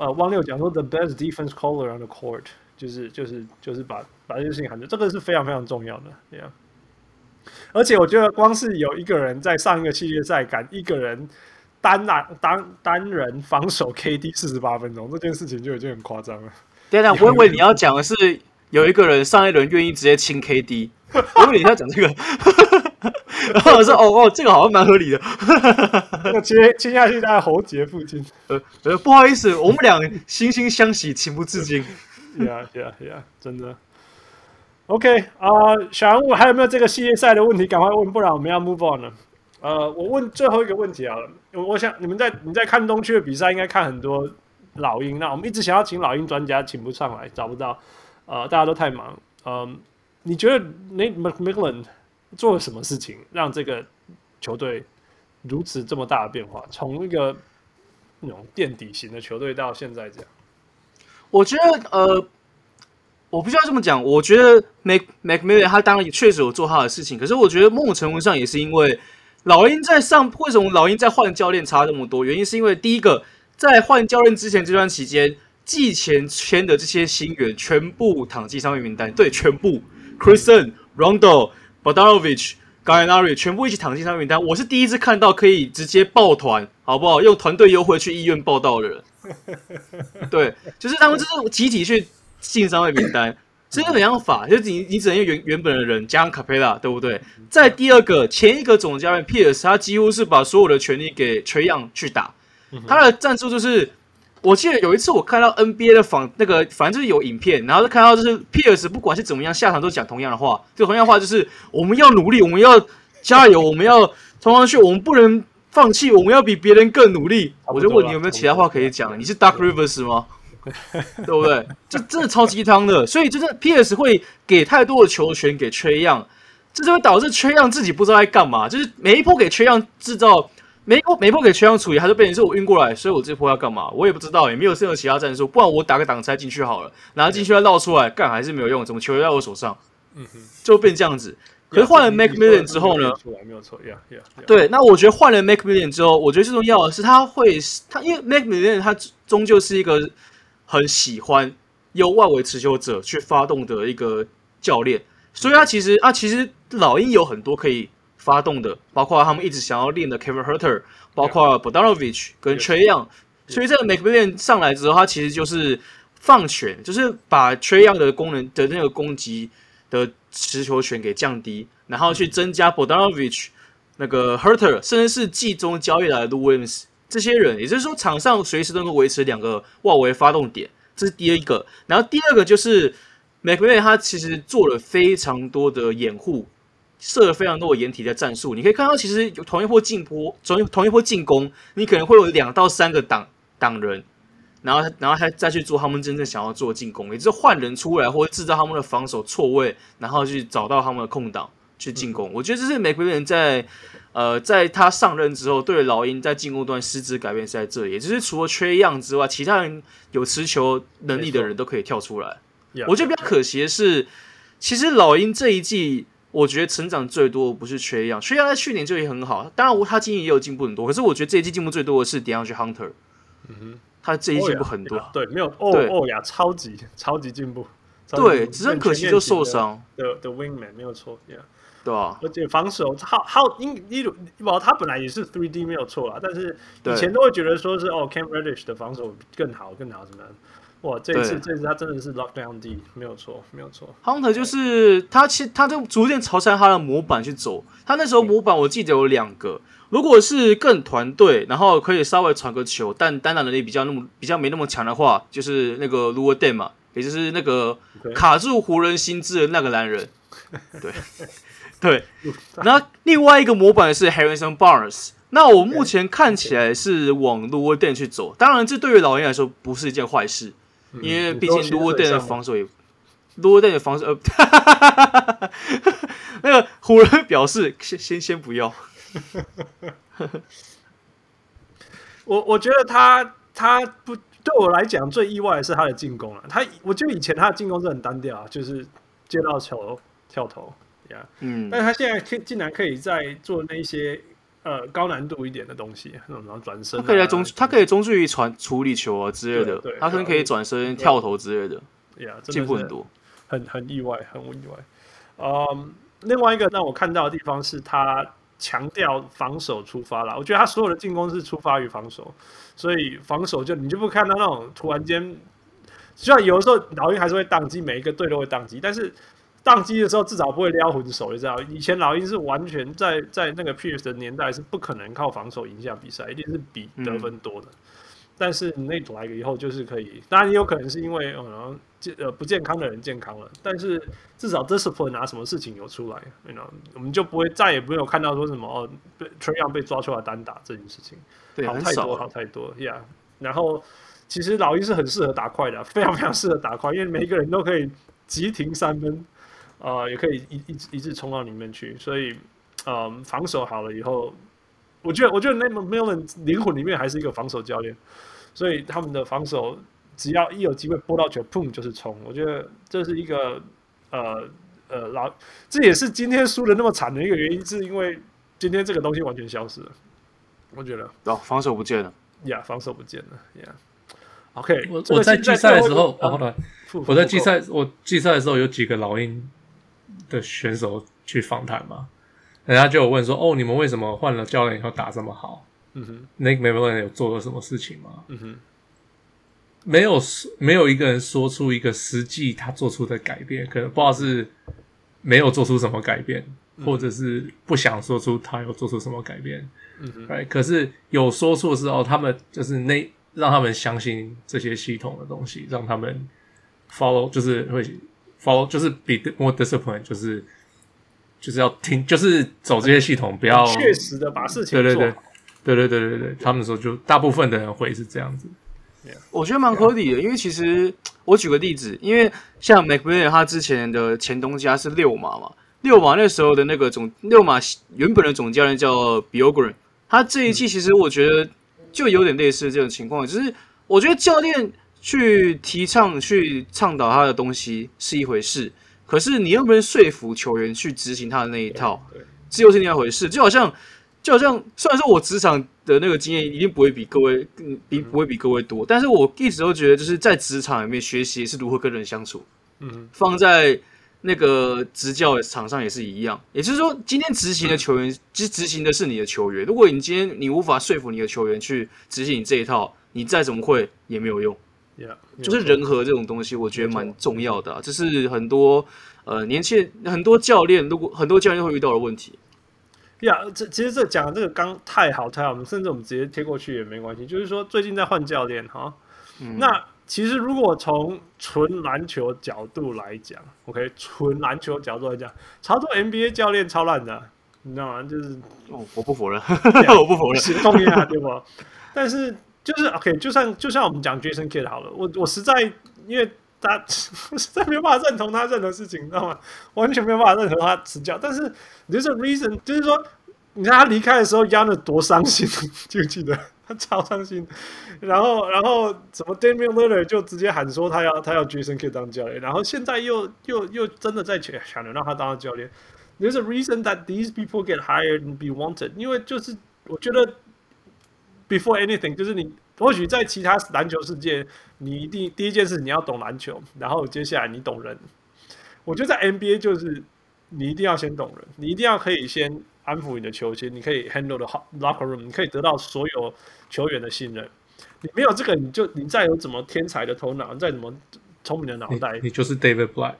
呃，汪六讲说 the best defense caller on the court，就是就是就是把把这件事情喊着，这个是非常非常重要的，对呀。而且我觉得光是有一个人在上一个系列赛敢一个人单打单单人防守 KD 四十八分钟，这件事情就已经很夸张了。对啊，我以为你要讲的是有一个人上一轮愿意直接清 KD。我以为你要讲这个，然后我说：“哦哦，这个好像蛮合理的。”那个接接下去在喉结附近，呃呃，不好意思，我们俩惺惺相惜，情不自禁。呀呀呀，真的。OK 啊、呃，小人物还有没有这个系列赛的问题？赶快问，不然我们要 move on 了。呃，我问最后一个问题好了。我我想你们在你在看东区的比赛，应该看很多老鹰。那我们一直想要请老鹰专家，请不上来，找不到。呃，大家都太忙。嗯、呃。你觉得 Nate McMillan 做了什么事情，让这个球队如此这么大的变化？从一个那种垫底型的球队到现在这样，我觉得呃，我不需要这么讲。我觉得 Mac MacMillan 他当然也确实有做他的事情，可是我觉得某种程度上也是因为老鹰在上，为什么老鹰在换教练差这么多？原因是因为第一个，在换教练之前这段期间，季前签的这些新员全部躺进伤病名单，对，全部 Chrisen Rondo。Chris Dunn Rondo、Bogdanovic、Gallinari 全部一起躺进伤病名单。我是第一次看到可以直接抱团，好不好？用团队优惠去医院报道的人。对，就是他们就是集体去进伤病名单，这是两样法，就是你你只能用原原本的人加上 Capela，对不对？在第二个前一个总教练 Pierce，他几乎是把所有的权力给 Young 去打，他的战术就是。我记得有一次我看到 NBA 的访那个，反正就是有影片，然后就看到就是 Pierce 不管是怎么样下场都讲同样的话，就同样的话就是我们要努力，我们要加油，我们要冲上去，我们不能放弃，我们要比别人更努力。我就问你有没有其他话可以讲？你是 Doc Rivers 吗？对不对？这真的超鸡汤的，所以就是 Pierce 会给太多的球权给 Trae Young，这就会导致 Trae Young 自己不知道在干嘛，就是每一波给 Trae Young 制造。没破没破给全场处理，他就变成是我晕过来，所以我这波要干嘛？我也不知道，也没有任何其他战术。不然我打个挡拆进去好了，然后进去要绕出来，干还是没有用。怎么球在我手上？嗯哼，就变这样子。可是换了 Make Million 之后呢？没有错，Yeah Yeah。对，那我觉得换了 Make Million 之后，我觉得最重要的是他会，他因为 Make Million 他终究是一个很喜欢由外围持球者去发动的一个教练，所以他其实啊，其实老鹰有很多可以。发动的，包括他们一直想要练的 Kevin Huerter，包括 Bogdanovic 跟 Trae Young，所以这个 McMillan 上来之后，他其实就是放权，就是把 Trae Young 的功能的那个攻击的持球权给降低，然后去增加 Bogdanovic 那个 Huerter，甚至是季中交易来的 Williams 这些人，也就是说场上随时都能维持两个外围发动点，这是第一个。然后第二个就是 McMillan 他其实做了非常多的掩护。设了非常多的掩体的战术，你可以看到，其实有同一波进波，同一同一波进攻，你可能会有两到三个挡挡人，然后然后他再去做他们真正想要做的进攻，也就是换人出来或者制造他们的防守错位，然后去找到他们的空档去进攻。嗯、我觉得这是美国人在呃在他上任之后，对老鹰在进攻端实质改变是在这里，也就是除了 Trae Young 之外，其他人有持球能力的人都可以跳出来。我觉得比较可惜的是，其实老鹰这一季。我觉得成长最多的不是缺氧，缺氧在去年就也很好，当然我他今年也有进步很多。可是我觉得这一季进步最多的是 DeAndre Hunter，嗯哼，他这一季进步很多，哦、对，没有哦哦呀，超级超级进步，对，只是很可惜就受伤。的的 Wingman 没有错，yeah, 对啊，而且防守好好，因例如他本来也是 Three D 没有错啦，但是以前都会觉得说是哦 Cam Reddish 的防守更好更好怎么。哇，这次这次他真的是 lockdown D，没有错，没有错。Hunter 就是他，其他就逐渐朝向他的模板去走。他那时候模板我记得有两个，如果是更团队，然后可以稍微传个球，但单打能力比较那么比较没那么强的话，就是那个 Luol Deng 嘛，也就是那个卡住湖人心智的那个男人。对对，然后另外一个模板是 Harrison Barnes。那我目前看起来是往 Luol Deng 去走，当然这对于老鹰来说不是一件坏事。因为毕竟卢沃顿的防守也，卢沃顿的防守呃，那个湖人表示先先先不要。我我觉得他他不对我来讲最意外的是他的进攻了。他我觉得以前他的进攻是很单调，啊就是接到球跳投呀，yeah. 嗯，但是他现在可竟然可以在做那些。呃，高难度一点的东西，那种然后转身、啊，他可以在中，他可以中距离传处理球啊之类的，对他可能可以转身跳投之类的，呀，进步很多，很很意外，很意外。嗯，另外一个让我看到的地方是他强调防守出发了，我觉得他所有的进攻是出发于防守，所以防守就你就不看到那种突然间，虽然有的时候老鹰还是会宕机，每一个队都会宕机，但是。当机的时候至少不会撩混手，你知道？以前老鹰是完全在在那个 Pierce 的年代是不可能靠防守赢下比赛，一定是比得分多的。嗯、但是那种来了以后，就是可以，当然也有可能是因为呃健呃不健康的人健康了，但是至少 discipline 拿什么事情有出来，you know, 我们就不会再也没有看到说什么哦被 Trae Young 被抓出来单打这件事情，对，好太多好太多，Yeah。然后其实老鹰是很适合打快的，非常非常适合打快，因为每一个人都可以急停三分。呃，也可以一一一直冲到里面去，所以，呃，防守好了以后，我觉得我觉得那么 Millen 灵魂里面还是一个防守教练，所以他们的防守只要一有机会拨到球，砰就是冲。我觉得这是一个呃呃老，这也是今天输的那么惨的一个原因，是因为今天这个东西完全消失了。我觉得哦，防守不见了，呀，防守不见了，呀。OK，我我在季赛的时候，然后呢，我在季赛我季赛的时候有几个老鹰。的选手去访谈嘛，人家就有问说：“哦，你们为什么换了教练以后打这么好？”嗯哼，Nick McMillan 有做了什么事情吗？嗯哼，没有，没有一个人说出一个实际他做出的改变，可能不知道是没有做出什么改变，嗯、或者是不想说出他有做出什么改变。嗯哼，right? 可是有说出的时候，他们就是那让他们相信这些系统的东西，让他们 follow，就是会。Follow 就是 be more discipline，就是就是要听，就是走这些系统，不要确实的把事情做。对对对，对对对对对，他们说就大部分的人会是这样子。我觉得蛮合理的，因为其实我举个例子，因为像 McMillan 他之前的前东家是六马嘛，六马那时候的那个总六马原本的总教练叫 Bill O'Gorman，他这一季其实我觉得就有点类似这种情况，就是我觉得教练。去提倡、去倡导他的东西是一回事，可是你又不能说服球员去执行他的那一套，这又是另外一回事。就好像，就好像，虽然说我职场的那个经验一定不会比各位更比不会比各位多，但是我一直都觉得，就是在职场里面学习是如何跟人相处。嗯，放在那个执教场上也是一样。也就是说，今天执行的球员，其实执行的是你的球员。如果你今天你无法说服你的球员去执行你这一套，你再怎么会也没有用。Yeah, 就是人和这种东西，我觉得蛮重要的、啊。这是很多呃年轻人、很多教练，如果很多教练会遇到的问题。呀、yeah,，这其实这讲的这个刚太好太好，我们甚至我们直接贴过去也没关系。就是说最近在换教练哈，嗯、那其实如果从纯篮球角度来讲，OK，纯篮球角度来讲，操作 NBA 教练超烂的、啊，你知道吗？就是、哦、我不否认，样 我不否认，是同意啊，对不？但是。就是 OK，就算就像我们讲 Jason Kidd 好了，我我实在因为他 我实在没有办法认同他任何事情，你知道吗？完全没有办法认同他执教。但是 there's a reason，就是说，你看他离开的时候，压得多伤心，记不记得？他超伤心。然后然后什么 Damian l i l l a r 就直接喊说他要他要 Jason Kidd 当教练，然后现在又又又真的在抢抢着让他当教练。There's a reason that these people get hired and be wanted，因为就是我觉得。Before anything，就是你或许在其他篮球世界，你一定第一件事你要懂篮球，然后接下来你懂人。我觉得在 NBA 就是你一定要先懂人，你一定要可以先安抚你的球星，你可以 handle the locker room，你可以得到所有球员的信任。你没有这个，你就你再有怎么天才的头脑，再怎么聪明的脑袋，你，你就是 David Blatt。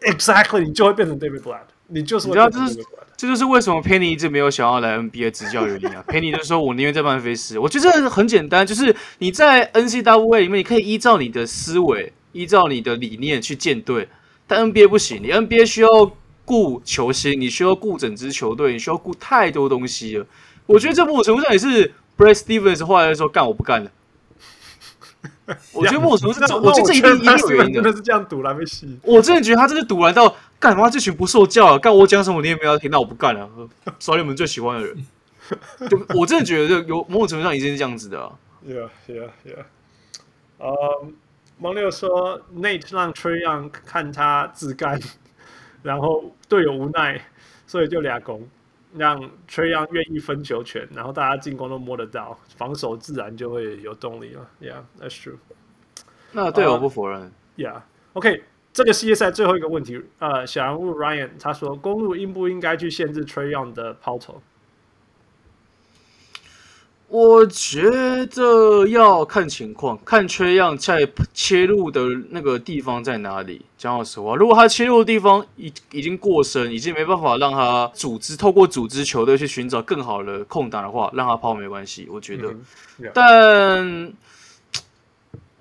Exactly，你就会变成 David Blatt。你就是会你知道这是这就是为什么 Penny 一直没有想要来 NBA 执教原因啊。Penny 就说：“我宁愿在曼菲斯。”我觉得很简单，就是你在 N C W A 里面，你可以依照你的思维、依照你的理念去建队，但 NBA 不行。你 NBA 需要顾球星，你需要顾整支球队，你需要顾太多东西了。我觉得这某种程度上也是 Brad Stevens 后来说：“干，我不干了。”我觉得莫什么是这？我觉得这一定一定有原因的。真的是这样赌来没戏。我真的觉得他真是赌来到干嘛？这群不受教啊！干我讲什么你也没有听到，我不干了。耍你们最喜欢的人，就我真的觉得有某种程度上已经是这样子的。Yeah, yeah, yeah. 呃，蒙六说 Nate 让 Trae Young 看他自干，然后队友无奈，所以就俩攻。让 Trae Young 愿意分球权，然后大家进攻都摸得到，防守自然就会有动力了。Yeah，that's true。那队友不否认。Yeah，OK，这个系列赛最后一个问题，呃，小人物 Ryan 他说，公路应不应该去限制 Trae Young 的抛投？我觉得要看情况，看 Trae Young 在切入的那个地方在哪里。讲老实话，如果他切入的地方已已经过深，已经没办法让他组织透过组织球队去寻找更好的空档的话，让他抛没关系。我觉得.但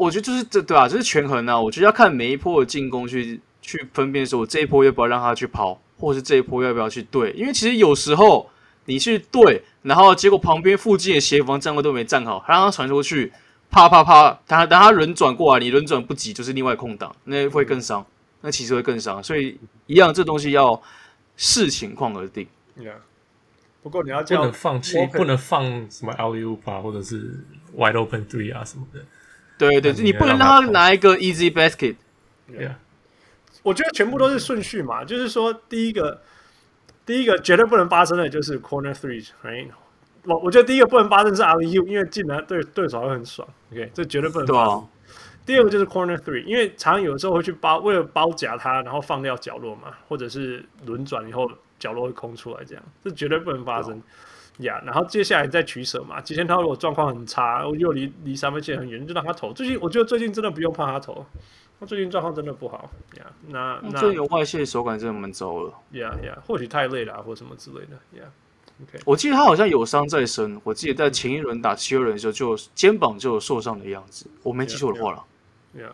我觉得就是这对啊，就是权衡啊。我觉得要看每一波的进攻去去分辨，说我这一波要不要让他去跑，或是这一波要不要去对。因为其实有时候。你去对，然后结果旁边附近的协防站位都没站好，还让他传出去，啪啪啪，等他等他轮转过来，你轮转不及就是另外空档，那会更伤，那其实会更伤，所以一样这东西要视情况而定。Yeah. 不过你要不能放弃，不能放什么 alley-oop 啊，或者是 wide open three 啊什么的。对对，你不能让他拿一个 easy basket。Yeah. 我觉得全部都是顺序嘛，就是说第一个。第一个绝对不能发生的就是 corner three，right？我我觉得第一个不能发生是 alley-oop，因为进来对对手会很爽。OK，这绝对不能发生。第二个就是 corner three，因为常常有时候会去包，为了包夹他，然后放掉角落嘛，或者是轮转以后角落会空出来，这样这绝对不能发生。呀，然后接下来再取舍嘛。吉田他如果状况很差，又离离三分线很远，就让他投。最近我觉得最近真的不用怕他投。他最近状况真的不好呀，那那最近有外线手感真的蛮糟了，呀呀，或许太累了或什么之类的，呀。OK，我记得他好像有伤在身，我记得在前一轮打七六人的时候就肩膀就有受伤的样子，我没记错的话了。呀，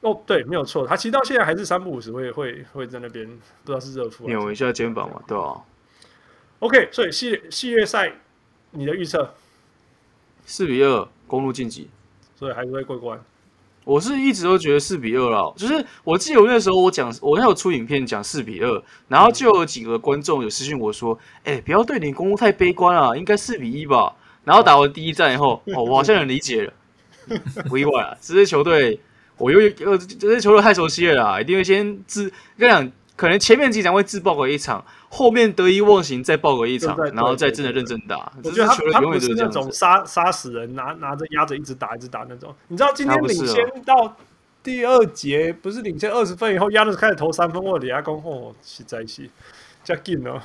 哦，对，没有错，他其实到现在还是三不五时会会会在那边，不知道是热敷扭一下肩膀嘛，对啊。OK，所以系系列赛你的预测四比二公路晋级，所以还是会过关。我是一直都觉得四比二了，就是我记得我那时候我讲，我那有出影片讲四比二，然后就有几个观众有私信我说，哎、欸，不要对你公路太悲观了，应该四比一吧。然后打完第一战以后，哦，我好像很理解了，不意外啊，这支球队我又呃这支球队太熟悉了啦，一定会先自跟你讲，可能前面几场会自爆个一场。后面得意忘形，再爆个一场，然后再真的认真打。我觉得他他不是那种杀杀死人，拿拿着压着一直打一直打那种。你知道今天领先到第二节，不是领先二十分以后，压着开始投三分，或者压攻后是在一起，加劲哦。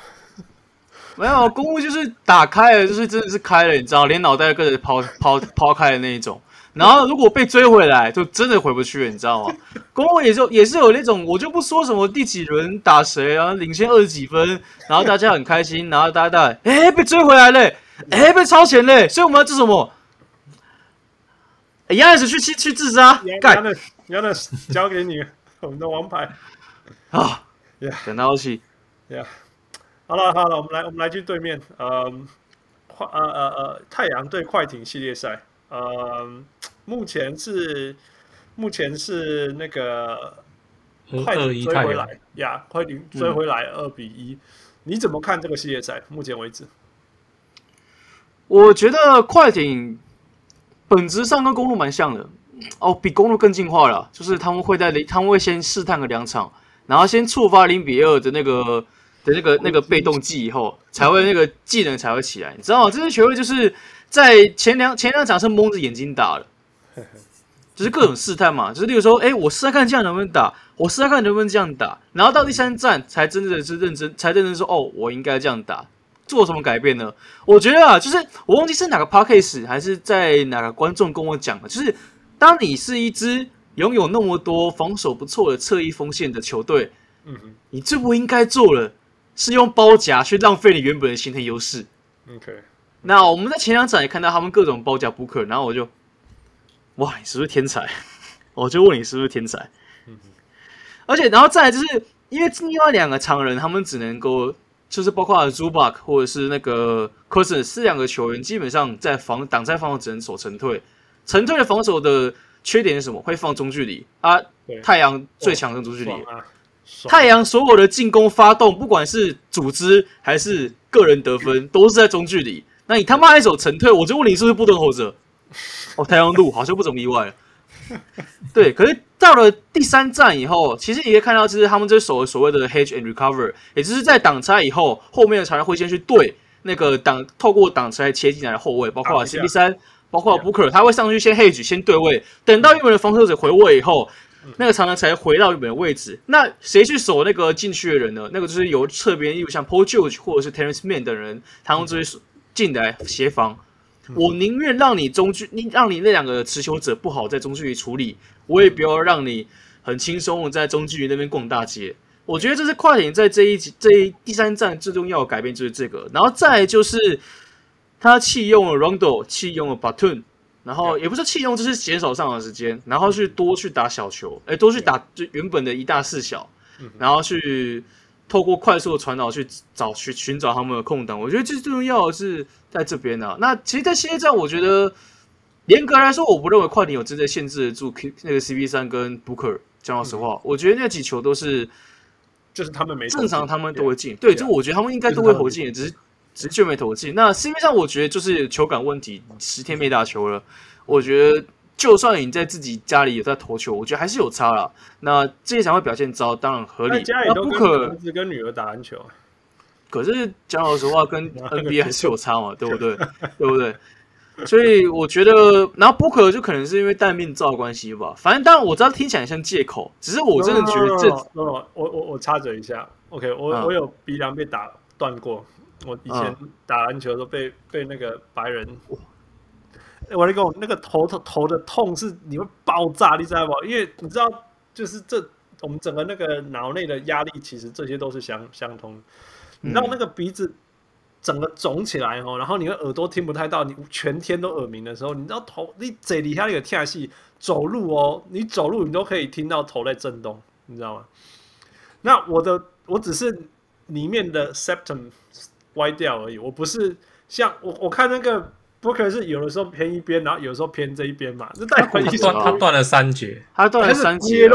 没有，公务就是打开了，就是真的是开了，你知道，连脑袋跟着抛 抛抛开的那一种。然后如果被追回来，就真的回不去了，你知道吗？公路也就也是有那种，我就不说什么第几轮打谁，然后领先二十几分，然后大家很开心，然后大家大哎被追回来了，哎被超前了，所以我们要做什么？亚历斯去去去自杀，干的亚历斯交给你，我们的王牌啊，等到起，Yeah，好了好了，我们来我们来去对面，嗯，快呃呃呃太阳对快艇系列赛。呃，目前是目前是那个快艇追回来呀，快艇追回来二比一，你怎么看这个系列赛？目前为止，我觉得快艇本质上跟公路蛮像的哦，比公路更进化了，就是他们会在他们会先试探个两场，然后先触发零比二的那个的那个那个被动技以后，才会那个技能才会起来，你知道吗？这支球队就是。在前两前两场是蒙着眼睛打的，就是各种试探嘛，就是例如说，哎、欸，我试探看这样能不能打，我试探看能不能这样打，然后到第三站才真正的是认真，才认真说，哦，我应该这样打，做什么改变呢？我觉得啊，就是我忘记是哪个 podcast 还是在哪个观众跟我讲的，就是当你是一支拥有那么多防守不错的侧翼锋线的球队，嗯哼，你最不应该做的是用包夹去浪费你原本的先天优势，OK。那我们在前两场也看到他们各种包夹 Booker，然后我就，哇，你是不是天才？我就问你是不是天才？而且，然后再来就是因为另外两个常人，他们只能够就是包括 Zubac 或者是那个 Cousins 是两个球员，基本上在防挡拆防守只能守沉退，沉退的防守的缺点是什么？会放中距离啊。太阳最强的中距离，太阳所有的进攻发动，不管是组织还是个人得分，都是在中距离。那你他妈一手沉退，我就问你是不是不登侯者？哦，太阳路好像不怎么意外了。对，可是到了第三站以后，其实你可以看到，就是他们这守所谓的 hedge and recover，也就是在挡拆以后，后面的常人会先去对那个挡，透过挡拆切进来的后卫，包括 CP 三包括 Booker，他会上去先 hedge 先对位，等到日本的防守者回位以后，那个常常才回到原本的位置。那谁去守那个禁区的人呢？那个就是由侧边，例如像 Paul George 或者是 Terence Mann 等人，他们这些。进来协防，我宁愿让你中距，你让你那两个持球者不好在中距离处理，我也不要让你很轻松在中距离那边逛大街。我觉得这是快艇在这一集这一第三站最重要的改变就是这个，然后再来就是他弃用了 Rondo，弃用了 Batum，然后也不是弃用，就是减少上场时间，然后去多去打小球，哎，多去打就原本的一大四小，然后去。透过快速的传导去找去寻找他们的空档，我觉得最重要的是在这边呢、啊。那其实，在系列战，我觉得严格来说，我不认为快艇有真的限制得住那个 CP 三跟 Booker。讲老实话，嗯、我觉得那几球都是就是他们没正常，他们都会进。对，就我觉得他们应该都会投进，只是只是就没投进。那 CP 三，我觉得就是球感问题，十天没打球了，我觉得。就算你在自己家里有在投球，我觉得还是有差了。那这一场会表现糟，当然合理。那不可儿子跟女儿打篮球，可是讲老实话，跟 NBA 还是有差嘛，对不对？对不对？所以我觉得，然后不可就可能是因为戴面罩的关系吧。反正当然我知道听起来像借口，只是我真的觉得这……我我我插嘴一下，OK，我、嗯、我有鼻梁被打断过，我以前打篮球都被、嗯、被那个白人。我跟你讲，那个头头头的痛是你会爆炸，你知道吗？因为你知道，就是这我们整个那个脑内的压力，其实这些都是相相通。你知道那个鼻子整个肿起来哦，然后你的耳朵听不太到，你全天都耳鸣的时候，你知道头你嘴底下那个跳戏走路哦，你走路你都可以听到头在震动，你知道吗？那我的我只是里面的 septum 歪掉而已，我不是像我我看那个。不可能是有的时候偏一边，然后有的时候偏这一边嘛？这代表他断他断了三节，他断了三节。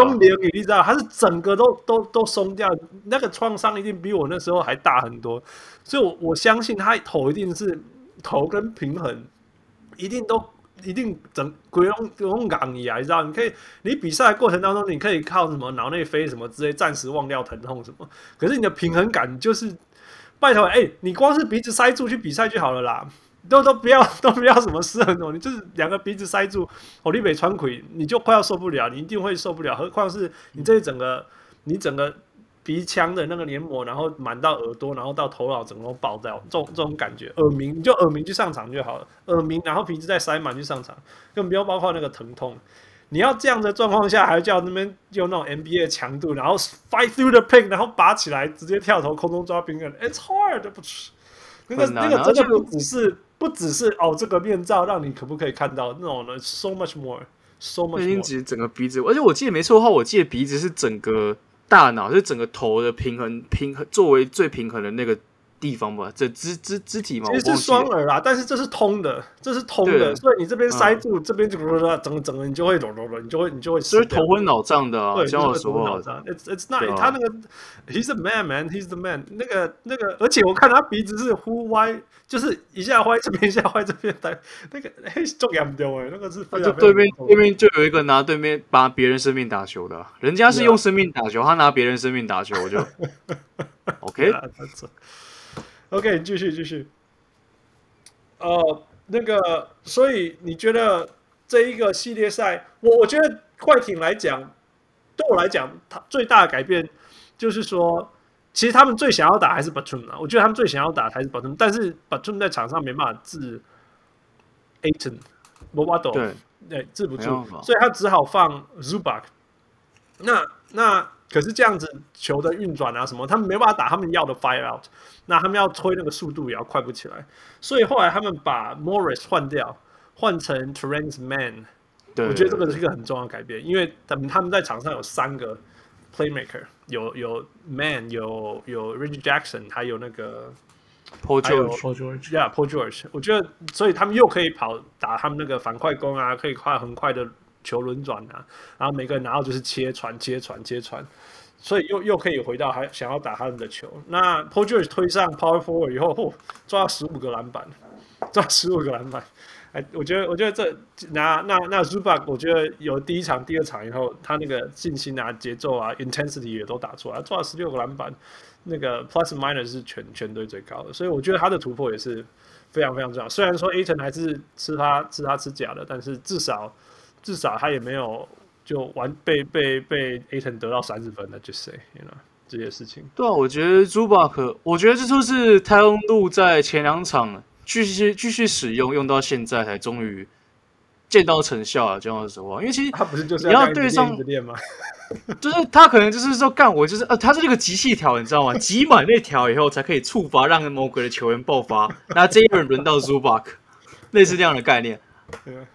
你知道，他是整个都都都松掉，那个创伤一定比我那时候还大很多。所以我，我我相信他头一定是头跟平衡，一定都一定整鬼龙龙港你啊，你知道？你可以，你比赛过程当中，你可以靠什么脑内飞什么之类，暂时忘掉疼痛什么。可是你的平衡感就是，拜托，哎、欸，你光是鼻子塞住去比赛就好了啦。都都不要 都不要什么失衡哦，你就是两个鼻子塞住，哦，你被穿溃，你就快要受不了，你一定会受不了。何况是你这一整个，你整个鼻腔的那个黏膜，然后满到耳朵，然后到头脑，整个都爆掉，这种这种感觉，耳鸣你就耳鸣去上场就好了，耳鸣，然后鼻子再塞满去上场，更不要包括那个疼痛。你要这样的状况下，还叫那边用那种 NBA 的强度，然后 fight through the pain，然后拔起来直接跳投空中抓冰人，It's hard，不是？那个那个真的不只是不只是哦，这个面罩让你可不可以看到那种呢？So much more，so much more。其实整个鼻子，而且我记得没错的话，我记得鼻子是整个大脑，就是整个头的平衡平衡作为最平衡的那个。地方吧，这肢肢肢体嘛，其实是双耳啦，但是这是通的，这是通的，所以你这边塞住，这边就整整个你就会你就会你就会，所以头昏脑胀的，对，讲老实话，it's it's not，他那个，he's a man man，he's the man，那个那个，而且我看他鼻子是忽歪，就是一下歪这边，一下歪这边，但那个嘿重严重哎，那个是，就对面对面就有一个拿对面把别人生命打球的，人家是用生命打球，他拿别人生命打球，我就，OK。OK，继续继续。呃，那个，所以你觉得这一个系列赛，我我觉得快艇来讲，对我来讲，它最大的改变就是说，其实他们最想要打还是 Batum 啊。我觉得他们最想要打还是 Batum，但是 Batum 在场上没办法治 Ayton，Bobado 对对治不住，所以他只好放 Zubac。那那。可是这样子球的运转啊什么，他们没办法打他们要的 fire out，那他们要推那个速度也要快不起来，所以后来他们把 Morris 换掉，换成 Terence Mann，我觉得这个是一个很重要的改变，因为他们他们在场上有三个 playmaker，有有 Mann，有有 Reggie Jackson，还有那个 Paul George，Paul George，Yeah，Paul George，我觉得所以他们又可以跑打他们那个反快攻啊，可以快很快的。球轮转啊，然后每个人拿到就是切传、切传、切传，所以又又可以回到还想要打他们的球。那 Paul George 推上 Power Forward 以后，嚯、哦，抓十五个篮板，抓十五个篮板。哎，我觉得，我觉得这那那那 Zubac，我觉得有第一场、第二场以后，他那个信心啊、节奏啊、intensity 也都打出来，抓了十六个篮板，那个 Plus Minus 是全全队最高的，所以我觉得他的突破也是非常非常重要。虽然说 Aton 还是吃他吃他吃假的，但是至少。至少他也没有就完被被被 Aton 得到三十分的，just say，you know 这些事情。对啊，我觉得 Zubac，我觉得这就是泰隆路在前两场继续继续使用，用到现在才终于见到成效啊。这样的时候，因为其实他不是就是你要对上 就是他可能就是说干我就是呃，他是这个集气条，你知道吗？集满那条以后才可以触发让魔鬼的球员爆发，那这一轮轮到 Zubac，类似这样的概念。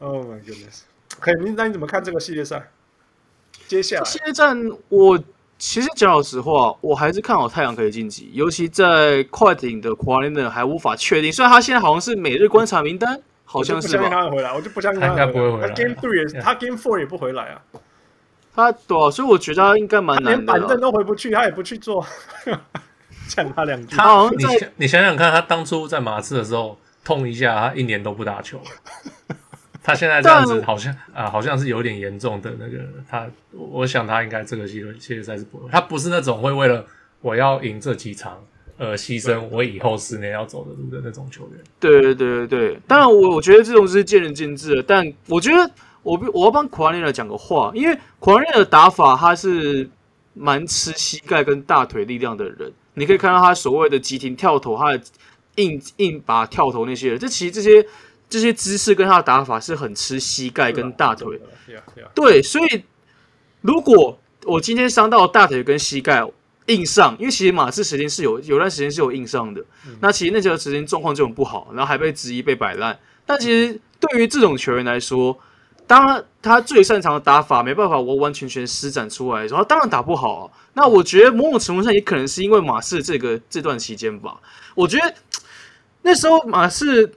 Oh my goodness！可以，那你怎么看这个系列赛？接下来系列战，我其实讲老实话，我还是看好太阳可以晋级，尤其在快艇的 Kawhi Leonard 还无法确定，虽然他现在好像是每日观察名单，好像是吧？不相信他会回来，我就不相信他会回来。他 Game Three 也，他 Game Four 也不回来啊。他对啊，所以我觉得他应该蛮难的。连板凳都回不去，他也不去做，讲他两句。他好像你你想想看，他当初在马刺的时候痛一下，他一年都不打球。他现在这样子好像啊、呃，好像是有点严重的那个他，我想他应该这个系列系列赛是不会，他不是那种会为了我要赢这几场而牺牲我以后十年要走的路的那种球员。对对对对对，当然我我觉得这种是见仁见智的，但我觉得我我要帮库里来讲个话，因为库里的打法他是蛮吃膝盖跟大腿力量的人，你可以看到他所谓的急停跳投，他的硬硬把跳投那些，这其实这些。这些姿势跟他的打法是很吃膝盖跟大腿，对，所以如果我今天伤到大腿跟膝盖硬上，因为其实马刺时间是有有段时间是有硬上的，那其实那段时间状况就很不好，然后还被质疑被摆烂。但其实对于这种球员来说，当他，他最擅长的打法没办法完完全全施展出来的时候，他当然打不好啊。那我觉得某种程度上也可能是因为马刺这个这段期间吧，我觉得那时候马刺。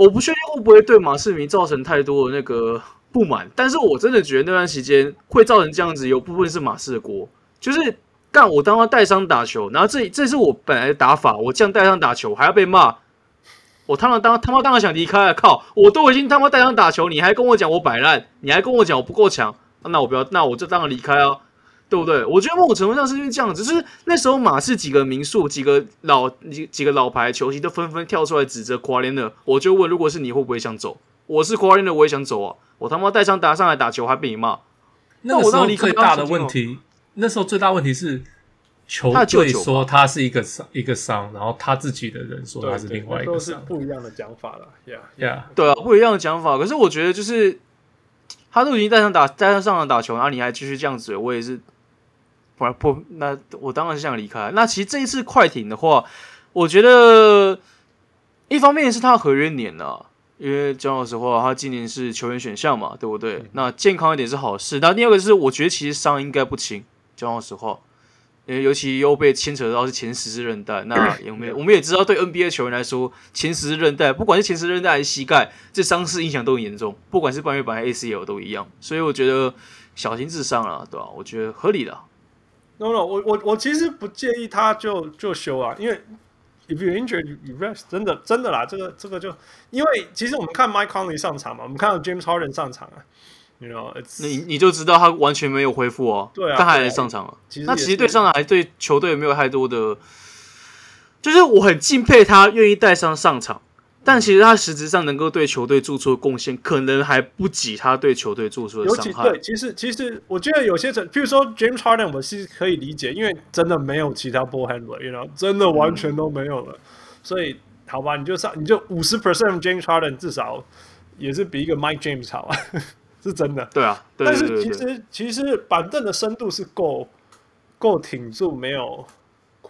我不确定会不会对马刺迷造成太多的那个不满，但是我真的觉得那段时间会造成这样子，有部分是马世的锅。就是干我当他带伤打球，然后这这是我本来的打法，我这样带伤打球还要被骂，我他妈当他妈当然想离开了。靠，我都已经他妈带伤打球，你还跟我讲我摆烂，你还跟我讲我不够强，那我不要，那我就当然离开啊。对不对？我觉得某种程度上是因为这样子，就是那时候马刺几个名宿、几个老几几个老牌球星都纷纷跳出来指责夸连的。我就问，如果是你会不会想走？我是夸连的，我也想走啊！我他妈带伤打上来打球还被你骂。那我时候最大的问题，那时候最大问题是球队说他是一个伤一个伤，然后他自己的人说他是另外一个伤，都是不一样的讲法了。Yeah, yeah，对啊，不一样的讲法。可是我觉得就是他都已经带上打带上上场打球，然后你还继续这样子，我也是不不，那我当然是想离开。那其实这一次快艇的话，我觉得一方面是他合约年了啊。因为讲老实话，他今年是球员选项嘛，对不对？嗯、那健康一点是好事。那第二个是，我觉得其实伤应该不轻。讲老实话，因为尤其又被牵扯到是前十字韧带，那有没有？我们也知道，对 NBA 球员来说，前十字韧带不管是前十字韧带还是膝盖，这伤势影响都很严重。不管是半月板还是 ACL 都一样。所以我觉得小心自伤啊，对吧？我觉得合理的。No No，我我我其实不介意他就就休啊，因为。If you injured, you rest。真的，真的啦，这个，这个就，因为其实我们看 Mike Conley 上场嘛，我们看到 James Harden 上场啊，you know，你你就知道他完全没有恢复哦，对啊，他还在上场啊。其实那其实对上场还对球队没有太多的，就是我很敬佩他愿意带伤上场。但其实他实质上能够对球队做出的贡献，可能还不及他对球队做出的伤害。对，其实其实我觉得有些成，譬如说 James Harden，我是可以理解，因为真的没有其他 ball handler，you know，真的完全都没有了。嗯、所以好吧，你就上，你就五十 percent James Harden，至少也是比一个 Mike James 好啊，是真的。对啊，对对对对对，但是其实其实板凳的深度是够够挺住，没有。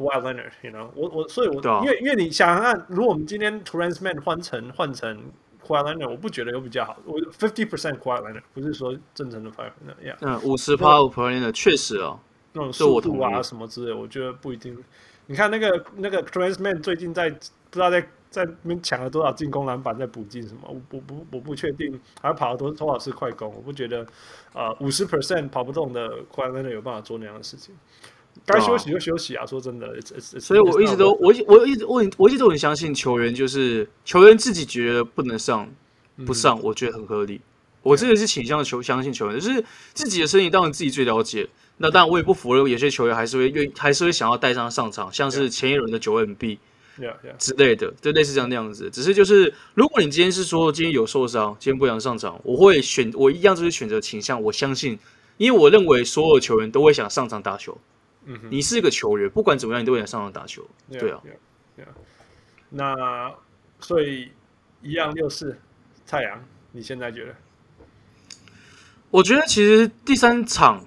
Kawhi Leonard，you know，我我所以我，我、啊、因为因为你想想看，如果我们今天 Terance Mann 换成换成 Kawhi Leonard，我不觉得有比较好。我 fifty percent Kawhi Leonard，不是说正常的 five percent，yeah，嗯，五十趴五 percent 的确实哦，那种速度啊什么之类的，我觉得不一定。你看那个那个 Terance Mann 最近在不知道在在那边抢了多少进攻篮板，在补进什么，我我不我不确定，还跑了多多少次快攻，我不觉得呃五十 percent 跑不动的 Kawhi Leonard 有办法做那样的事情。该休息就休息啊！说真的，所以我一直都我我一直我我一直都很相信球员，就是球员自己觉得不能上不上，我觉得很合理。我真的是倾向球相信球员，就是自己的身体当然自己最了解。那当然我也不否认有些球员还是会愿还是会想要带上上场，像是前一轮的九 M B 之类的，就类似这样那样子。只是就是如果你今天是说今天有受伤，今天不想上场，我会选我一样就是选择倾向我相信，因为我认为所有球员都会想上场打球。嗯，你是一个球员，不管怎么样，你都会来上场打球。Yeah, 对啊，yeah, yeah. 那所以一样六四太阳，你现在觉得？我觉得其实第三场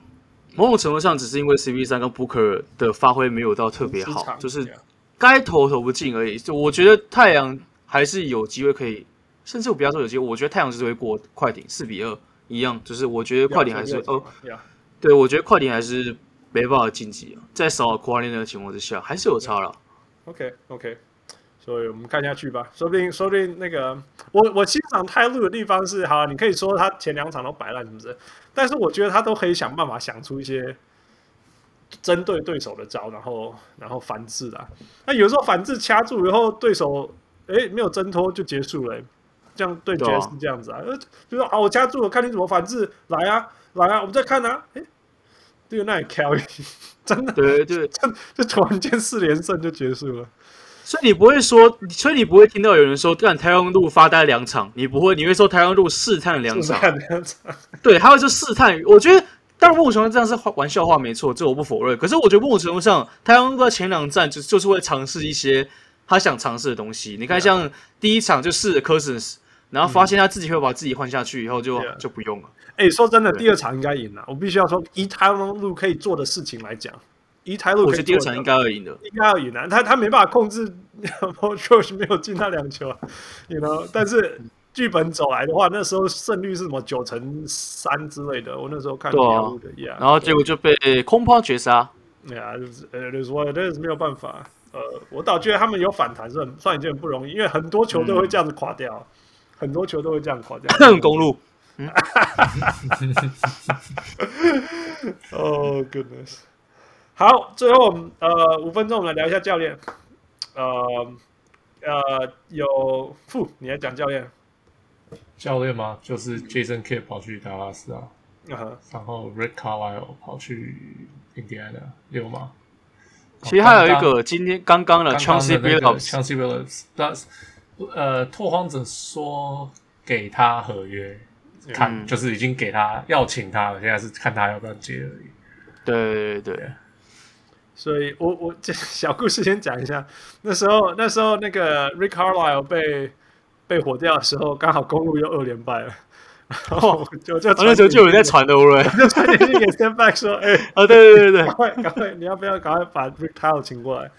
某种程度上只是因为 CP 三跟 Booker 的发挥没有到特别好，就是该投投不进而已。就我觉得太阳还是有机会可以，甚至我不要说有机会，我觉得太阳就是会过快艇四比二一样，就是我觉得快艇还是哦，对，我觉得快艇还是。没办法晋级啊，在少跨年的情况之下，还是有差了。OK OK，所以我们看下去吧。说不定说不定那个我我欣赏泰路的地方是，好，你可以说他前两场都摆烂，是不是？但是我觉得他都可以想办法想出一些针对对手的招，然后然后反制啊。那有时候反制掐住以后，对手哎没有挣脱就结束了，这样对决是这样子啊。呃，就说啊，我掐住了，看你怎么反制，来啊来啊，我们再看啊，哎。就那里挑，真的对对，就就突然间四连胜就结束了。所以你不会说，所以你不会听到有人说，干台湾路发呆两场，你不会，你会说台湾路试探两场，两场，对，他会说试探。我觉得，当然某种程度上这样是玩笑话，没错，这我不否认。可是我觉得某种程度上，台湾路在前两站就就是会尝试一些他想尝试的东西。你看，像第一场就试了 Cousins，然后发现他自己会把自己换下去，以后就就不用了。哎、欸，说真的，第二场应该赢了。我必须要说，以台湾路可以做的事情来讲，以台路，我觉得第二场应该要赢的，应该要赢的。他他没办法控制 George 没有进他两球，you know。但是剧本走来的话，那时候胜率是什么九成三之类的。我那时候看的，啊 yeah, 然后结果就被空抛绝杀。对啊，就是呃，就是说，但是没有办法。呃，我倒觉得他们有反弹是很算一件不容易，因为很多球都会这样子垮掉，嗯、很多球都会这样垮掉。公路。哦、oh,，goodness！好，最后我们呃五分钟，我们来聊一下教练。呃呃，有傅，你来讲教练。教练吗？就是 Jason Kidd 跑去达拉斯啊，uh -huh. 然后 Rick Carlisle 跑去印第安纳溜马。其实还有一个今天刚刚的 Chauncey Billups，Chauncey Billups，但呃，拓荒者说给他合约。看，就是已经给他要请他了，现在是看他要不要接而已。对对对。所以我我这小故事先讲一下，那时候那时候那个 Rick Carlisle 被被火掉的时候，刚好公路又二连败了，然后就就那时候就有人在传的，对不对？就传简讯给 Stanback 说，哎、欸，哦，对对对对，赶快赶快，你要不要赶快把 Rick Carlisle 请过来？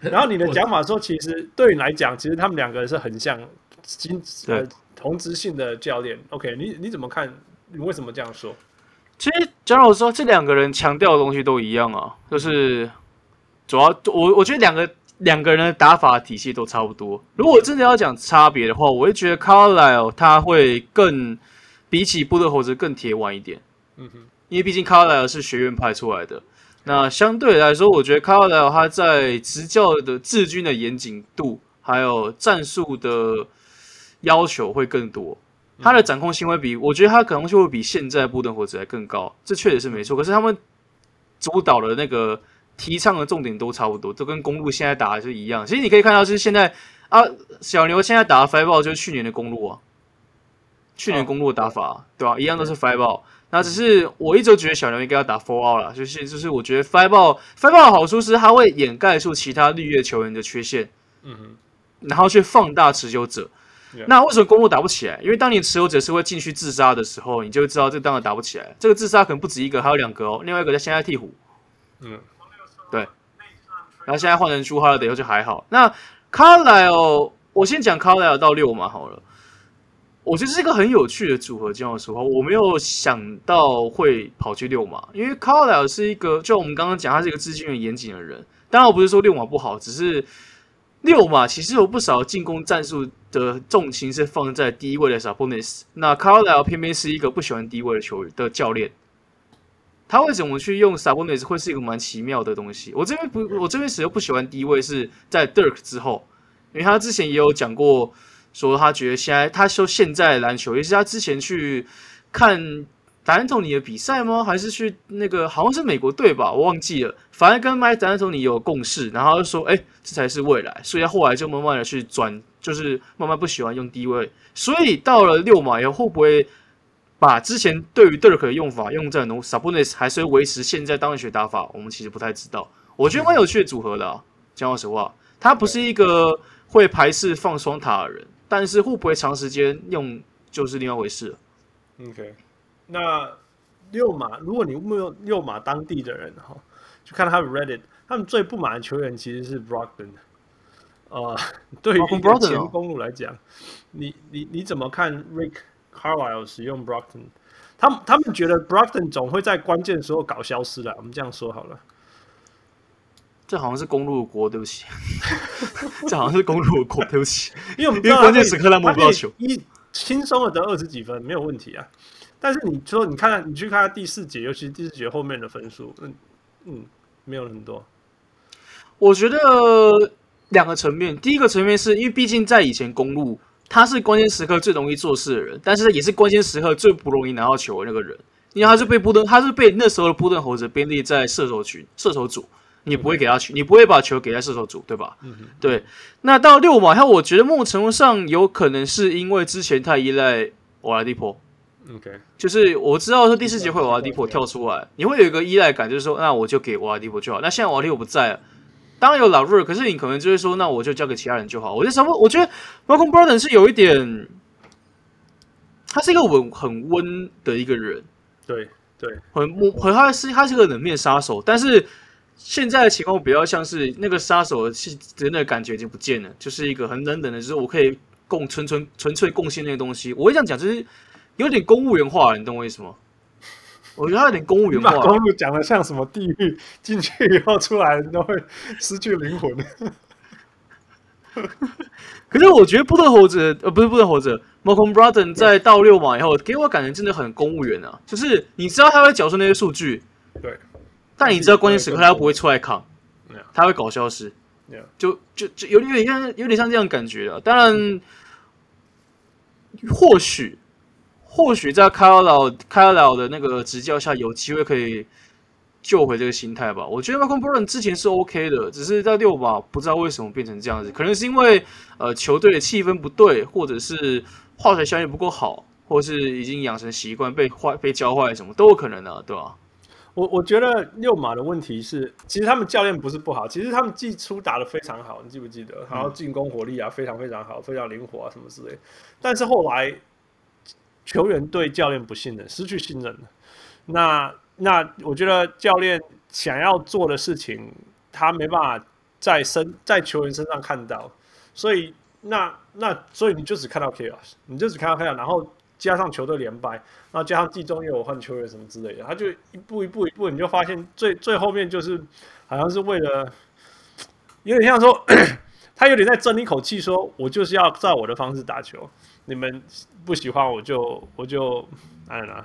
然后你的讲法说，其实对你来讲，其实他们两个人是很像今呃同职性的教练。OK，你你怎么看？你为什么这样说？其实讲老实说，这两个人强调的东西都一样啊，就是。主要我我觉得两个两个人的打法体系都差不多。如果真的要讲差别的话，我会觉得 Carlisle 他会更比起布勒猴子更铁腕一点。嗯哼，因为毕竟 Carlisle 是学院派出来的。那相对来说，我觉得 Carlisle 他在执教的治军的严谨度，还有战术的要求会更多。他的掌控性会比我觉得他可能就会比现在布特侯泽还更高。这确实是没错。可是他们主导的那个。提倡的重点都差不多，都跟公路现在打的是一样。其实你可以看到，是现在啊，小牛现在打的 five ball 就是去年的公路啊，去年公路的打法、啊，对吧、啊？一样都是 five ball。那只是我一直觉得小牛应该要打 four out 了，就是就是我觉得 five ball five ball 的好处是它会掩盖住其他绿叶球员的缺陷，嗯哼，然后去放大持久者。那为什么公路打不起来？因为当你持有者是会进去自杀的时候，你就会知道这当然打不起来。这个自杀可能不止一个，还有两个哦，另外一个在现在鹈鹕，嗯。对，然后现在换成朱哈勒德以后就还好。那卡莱尔，我先讲卡莱尔到六嘛好了。我觉得是一个很有趣的组合。这样的说话，我没有想到会跑去六马，因为卡莱尔是一个，就我们刚刚讲，他是一个资金很严谨的人。当然，我不是说六马不好，只是六马其实有不少进攻战术的重心是放在第一位的 Sabonis。那卡莱尔偏偏是一个不喜欢低位的球员的教练。他为什么去用 Sabonis 会是一个蛮奇妙的东西？我这边不，我这边始终不喜欢低位是在 Dirk 之后，因为他之前也有讲过，说他觉得现在他说现在篮球，也是他之前去看达兰托尼的比赛吗？还是去那个好像是美国队吧，我忘记了。反正跟麦达兰托尼有共识，然后就说，哎，这才是未来。所以他后来就慢慢的去转，就是慢慢不喜欢用低位。所以到了六码以后，会不会？把之前对于 Dirk 的用法用在 Sabonis 还是维持现在当然学打法，我们其实不太知道。我觉得蛮有趣的组合的啊，讲老实话，他不是一个会排斥放双塔的人，但是会不会长时间用就是另外一回事了。OK，那六马，如果你没有六马当地的人哈，就看他们 Reddit，他们最不满的球员其实是 Brogdon。呃，对于前公路来讲，你你你怎么看 Rick？Carlisle 使用 Brogdon，他们他们觉得 Brogdon 总会在关键时候搞消失了。我们这样说好了，这好像是公路的锅，对不起，这好像是公路的锅，对不起，因为我们因为关键时刻他摸不到球，一轻松的得二十几分没有问题啊。但是你说你看，你去看他第四节，尤其是第四节后面的分数，嗯嗯，没有很多。我觉得两个层面，第一个层面是因为毕竟在以前公路。他是关键时刻最容易做事的人，但是也是关键时刻最不容易拿到球的那个人。因为他是被布登，他是被那时候的布登猴子编列在射手群、射手组，你不会给他球，你不会把球给在射手组，对吧？嗯、对。那到六码，他我觉得某种程度上有可能是因为之前太依赖瓦拉蒂波。OK，就是我知道说第四节会瓦拉迪波跳出来，你会有一个依赖感，就是说那我就给瓦拉迪波就好。那现在瓦拉迪波不在了。当然有老瑞，可是你可能就会说，那我就交给其他人就好。我觉得什么？我觉得 Malcolm Brogdon 是有一点，他是一个稳很温的一个人，对对，很很他是他是个冷面杀手。但是现在的情况比较像是那个杀手是真的感觉已经不见了，就是一个很冷冷的，就是我可以贡纯纯纯粹贡献那个东西。我会这样讲，就是有点公务员化了，你懂我意思吗？我觉得他有点公务员化，公路讲的像什么地狱，进去以后出来都会失去灵魂。可是我觉得布特猴子呃不是布特猴子，Malcolm Brogdon 在到六码以后，给我感觉真的很公务员啊。就是你知道他会缴出那些数据，对，但你知道关键时刻他又不会出来扛，他会搞消失，就就就有点有点像有点像这样感觉啊。当然，或许。或许在卡尔劳卡尔老的那个执教下，有机会可以救回这个心态吧。我觉得 Malcolm Brogdon 之前是 OK 的，只是在六马不知道为什么变成这样子，可能是因为呃球队的气氛不对，或者是化学效应不够好，或是已经养成习惯被坏被教坏什么都有可能啊，对吧？我我觉得六马的问题是，其实他们教练不是不好，其实他们季初打得非常好，你记不记得？然后进攻火力啊，非常非常好，非常灵活啊，什么之类。但是后来球员对教练不信任，失去信任了。那那我觉得教练想要做的事情，他没办法在身在球员身上看到，所以那那所以你就只看到 chaos，你就只看到 chaos，然后。加上球队连败，然后加上季中又有换球员什么之类的，他就一步一步一步，你就发现最最后面就是好像是为了有点像说，他有点在争一口气，说我就是要照我的方式打球，你们不喜欢我就我就哎呀。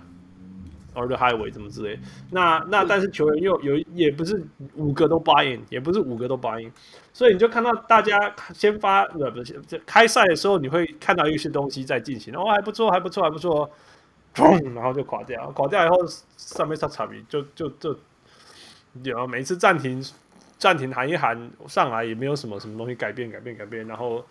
or the highway 怎么之类，那那但是球员又有也不是五个都 buy in，也不是五个都 buy in，所以你就看到大家先发呃不是这开赛的时候，你会看到一些东西在进行，哦还不错还不错还不错，砰，然后就垮掉，垮掉以后上面上场比就就就有每次暂停暂停喊一喊上来也没有什么什么东西改变改变改变，然后。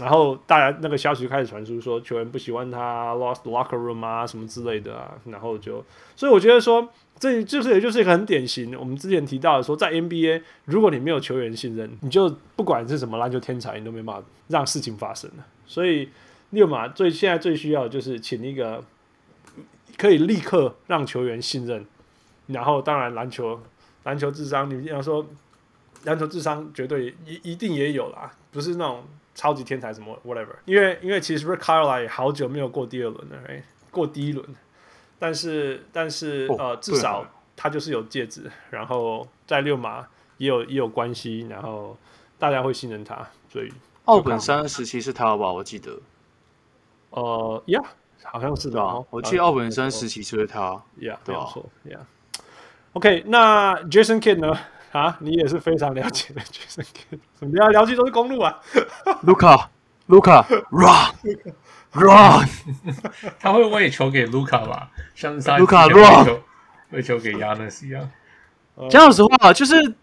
然后大家那个消息开始传出，说球员不喜欢他，lost locker room 啊什么之类的啊，然后就，所以我觉得说，这就是也就是一个很典型，我们之前提到的说，在 NBA，如果你没有球员信任，你就不管是什么篮球天才，你都没办法让事情发生。所以六马最现在最需要就是请一个可以立刻让球员信任，然后当然篮球篮球智商，你要说篮球智商绝对一一定也有啦，不是那种。超级天才什么 whatever，因为因为其实 Rick Carlisle 好久没有过第二轮了，哎，过第一轮，但是但是、哦、呃至少他就是有戒指，然后在六马也有也有关系，然后大家会信任他，所以奥本山时期是他吧？我记得，呃呀，好像是的、哦，我记得奥本山时期就是他，呀，没有错呀。OK，那 Jason Kidd 呢？啊，你也是非常了解的，Jason Kidd，什么聊聊去都是公路啊，Luka，Luka，Run，Run，他会喂球给 Luka 吧？像是上 Luka Run，喂球给 Giannis 一样。讲老实话，就是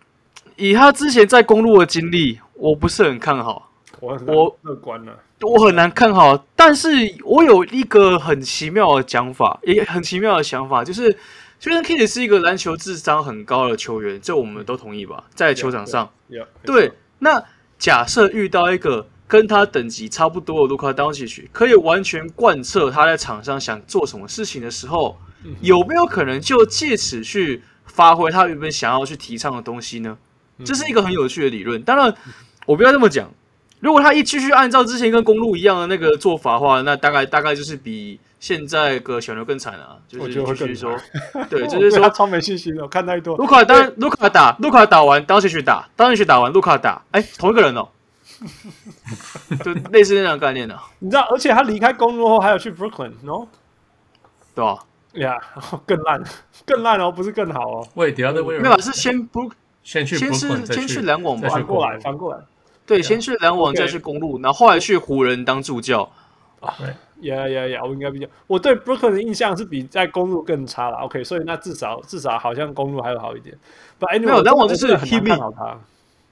以他之前在公路的经历，我不是很看好。我乐观了，我很难看好，但是我有一个很奇妙的讲法，也很奇妙的想法，就是。Jason Kidd 是一个篮球智商很高的球员，这我们都同意吧？在球场上，yeah, yeah, 对。那假设遇到一个跟他等级差不多的卢卡东契奇，可以完全贯彻他在场上想做什么事情的时候，有没有可能就借此去发挥他原本想要去提倡的东西呢？这是一个很有趣的理论。当然，我不要这么讲。如果他一继续按照之前跟公路一样的那个做法的话，那大概大概就是比。现在个小牛更惨啊，就是继续说，对，就是说他超没信心的，我看太多。卢卡当卢卡打，卢卡打完，当时去打，当时去打完，卢卡打，哎，同一个人哦，就类似那种概念的。你知道，而且他离开公路后，还有去 Brooklyn，no？对吧？呀，更烂，更烂哦，不是更好哦。喂，第二队为没有，是先不先去，先是先去篮网吧，反过来，反过来，对，先去篮网，再去公路，然后后来去湖人当助教。对。呀呀呀！我应该比较，我对 Brooklyn 的印象是比在公路更差了。OK，所以那至少至少好像公路还要好一点。不，anyway, 没有，篮网就是 hit me，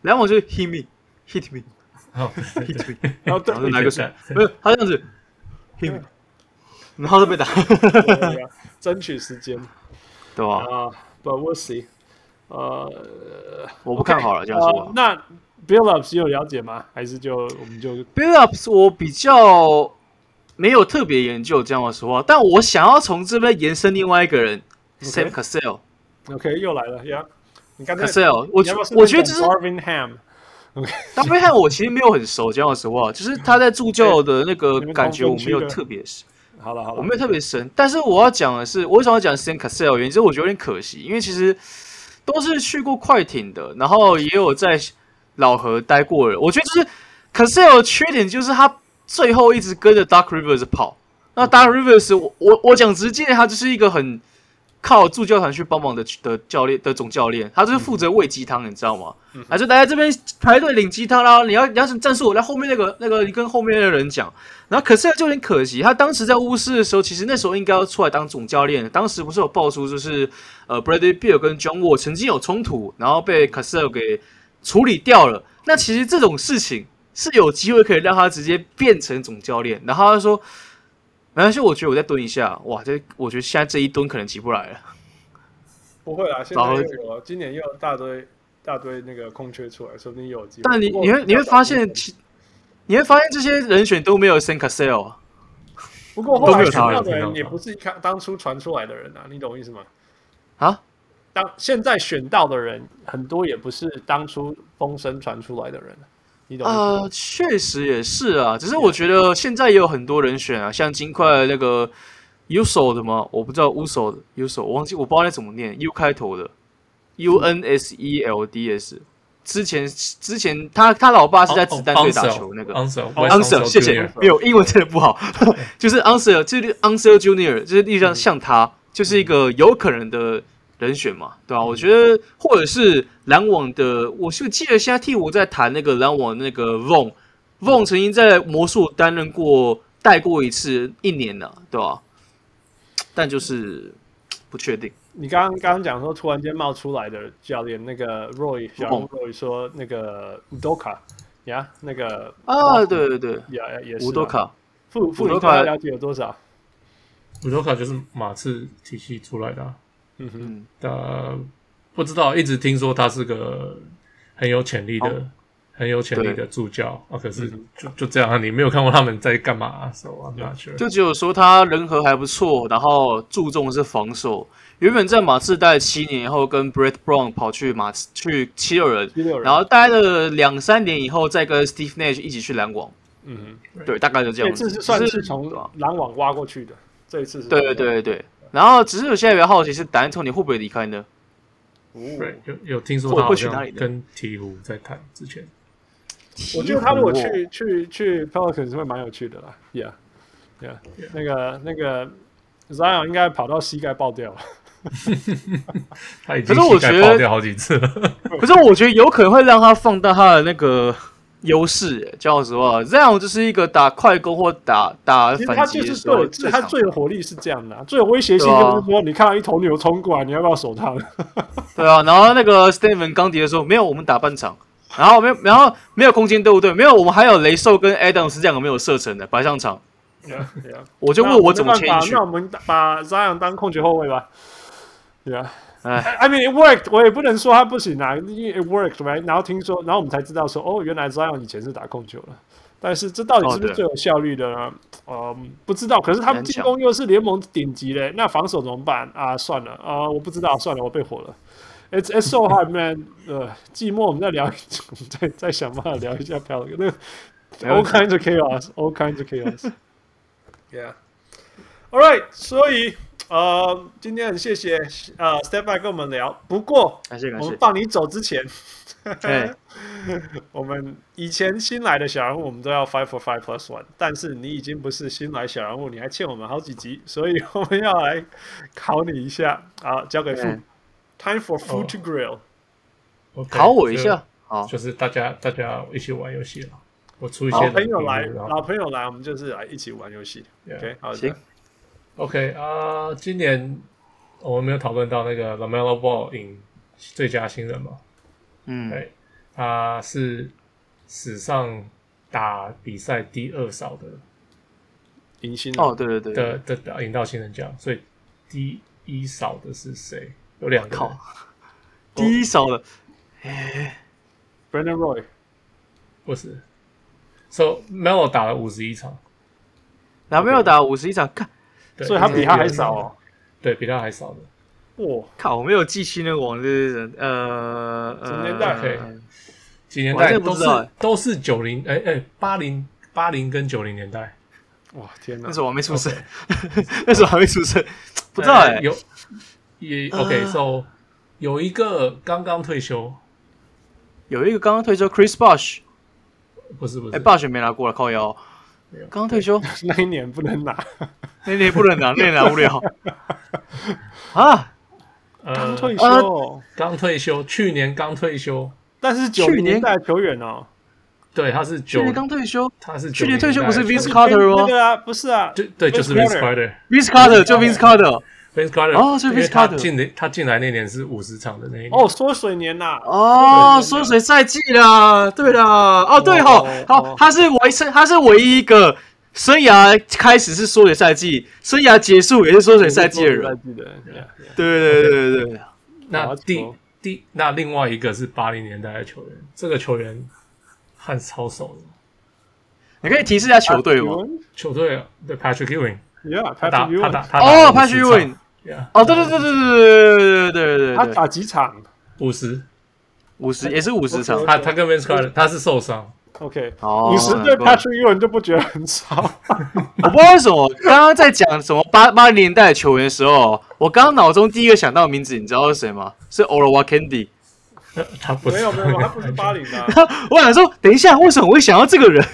篮网就是 hit me，hit me，hit me，然后对，哪个选？没有，他这样子 hit me，然后就被打。争取时间，对吧？啊，But we'll see。呃，我不看好了，这样说。那 Billups 有了解吗？还是就我们就 Billups 我比较。没有特别研究这样的说话，但我想要从这边延伸另外一个人，Sam Cassell。OK，又来了呀！你刚才 Cassell，我我觉得这是 Darvin Ham。Darvin Ham 我其实没有很熟，这样的说话，就是他在助教的那个感觉我没有特别深。好了好了，我没有特别深。但是我要讲的是，我为什么要讲 Sam Cassell？原因是我觉得有点可惜，因为其实都是去过快艇的，然后也有在老河待过的。我觉得就是可是有缺点就是他。最后一直跟着 Dark Rivers 跑，那 Dark Rivers 我我我讲直接，他就是一个很靠助教团去帮忙的的教练的总教练，他就是负责喂鸡汤，你知道吗？还是大家这边排队领鸡汤啦，你要你要什么战术，我在后面那个那个你跟后面的人讲。然后可是就很可惜，他当时在巫师的时候，其实那时候应该要出来当总教练。当时不是有爆出就是呃 Bradley Beal 跟 John Wall 曾经有冲突，然后被 Cassell 给处理掉了。那其实这种事情。是有机会可以让他直接变成总教练，然后他说：“没关系，我觉得我再蹲一下，哇，这我觉得现在这一蹲可能起不来了。”不会啦，现在又有今年又有大堆大堆那个空缺出来，说不定又有机会。但你你会你会发现，其你会发现这些人选都没有 Sam Cassell 啊。不过后来选到的人也不是看当初传出来的人啊，你懂我意思吗？啊？当现在选到的人很多也不是当初风声传出来的人，你懂吗？呃，确实也是啊，只是我觉得现在也有很多人选啊，像金块那个 Uso 的吗？我不知道 Uso 的 Uso，我忘记我不知道那怎么念，U 开头的 U N S E L D S。之前之前他他老爸是在子弹队打球那个 Answer，谢谢，没有英文真的不好，就是 Unseld 就是 Unseld Junior，就是例如像他就是一个有可能的。人选嘛，对吧、啊？我觉得，或者是篮网的，我就记得现在替我在谈那个篮网那个 Vaughn，Vaughn 曾经在魔术担任过带过一次一年呢，对吧、啊？但就是不确定。你刚刚刚刚讲说突然间冒出来的教练那个 Roy，小 Roy 说那个 Udoka 呀，那个啊，对对对，也也是 Udoka，富富你了解有多少？Udoka 就是马刺体系出来的、啊。嗯哼，呃，不知道，一直听说他是个很有潜力的、哦、很有潜力的助教啊。可是就就这样，你没有看过他们在干嘛、啊？So I'm not sure。就只有说他人和还不错，然后注重的是防守。原本在马刺待了七年以后，跟 Brett Brown 跑去马刺去七六人，人然后待了两三年以后，再跟 Steve Nash 一起去篮网。嗯哼，对，大概就这样子。这是算是从篮网挖过去的，这一次是。对对对对。然后，只是我现在比较好奇是 D'Antoni 会不会离开呢？对，有有听说他好像跟鹈鹕在谈之前。我觉得他如果去去去 Pelicans 会蛮有趣的啦，Yeah，Yeah，那个那个 Zion 应该跑到膝盖爆掉了。他已经膝盖爆掉好几次了。可是我觉得有可能会让他放大他的那个。优势，讲实话，这样就是一个打快攻或打打反击的时候，其实他最有火力是这样的、啊，最有威胁性就是说，你看到一头牛冲过来，你要不要守他？对啊，然后那个 Stephen 刚迪的时候，没有，我们打半场，然后没有，然后没有空间，对不对？没有，我们还有雷兽跟 Adams 这两个没有射程的白上场。对啊，对啊，我就问我怎么前去？那我们把 Zion 当控球后卫吧。对啊。哎，I mean it worked，我也不能说他不行啊，因为 it worked，right？然后听说，然后我们才知道说，哦，原来 Zion 以前是打控球的，但是这到底是不是最有效率的呢？哦、嗯，不知道。可是他们进攻又是联盟顶级的，那防守怎么办啊？算了啊，我不知道，算了，我被火了。It's it's so hard, man。呃，寂寞我们再聊，再再想办法聊一下漂亮那个 all kinds of chaos，all kinds of chaos。Yeah，all right，所以。呃，今天很谢谢呃，Step Back 跟我们聊。不过，感谢感谢。我们放你走之前，我们以前新来的小人物，我们都要 Five for Five Plus One。但是你已经不是新来小人物，你还欠我们好几集，所以我们要来考你一下 啊，交给 Time for Food to Grill。考我一下，好，就是大家大家一起玩游戏了。我出一些老朋友来，老朋友来，我们就是来一起玩游戏。OK，好，行。OK 啊、uh，今年我们没有讨论到那个 LaMelo Ball 赢最佳新人嘛？嗯，对，他是史上打比赛第二少的赢新人。哦，对对对的的的赢到新人奖，所以第一少的是谁？有两个，第一少的，哎，Brandon Roy 不是，So Melo 打了五十一场，LaMelo 打了五十一场，看。所以他比他还少哦，对，比他还少的。哇，靠！我没有记清那个网的人，呃，什么年代？几年代都是都是九零，哎哎，八零八零跟九零年代。哇，天哪！那时候我还没出生，那时候还没出生，不知道哎。有也 OK，so 有一个刚刚退休，有一个刚刚退休，Chris Bosh，不是不是，哎，Bosh 没拿过来靠腰。刚退休 那一年不能拿，那一年不能拿，那年拿不了 啊。刚退休，刚退休，去年刚退休，但是九年代球员哦。对，他是去年刚退休，他是去年退休，不是 Vince Carter 哦？对啊，不是啊，对对，就是 Vince Carter，Vince Carter 就 Vince Carter。Vince Carter 哦，是 Vince Carter 进的，他进来那年是五十场的那一年。哦，缩水年呐。哦，缩水赛季啦。对啦。哦，对吼，好，他是唯一，他是唯一一个生涯开始是缩水赛季，生涯结束也是缩水赛季的人。对对对对对。那第第那另外一个是八零年代的球员，这个球员汉斯超熟的，你可以提示一下球队吗？球队对 Patrick Ewing，Yeah，他打他打他打哦，Patrick Ewing，哦，对对对对对对对对对，他打几场？五十，五十也是五十场。他他跟 Vince Carter 他是受伤。OK，五十对 Patrick Ewing 就不觉得很少。我不知道为什么，刚刚在讲什么八八零年代的球员的时候，我刚刚脑中第一个想到的名字，你知道是谁吗？是 Olowokandi。他不是，没有没有，他不是八零的。我想说，等一下，为什么我会想到这个人？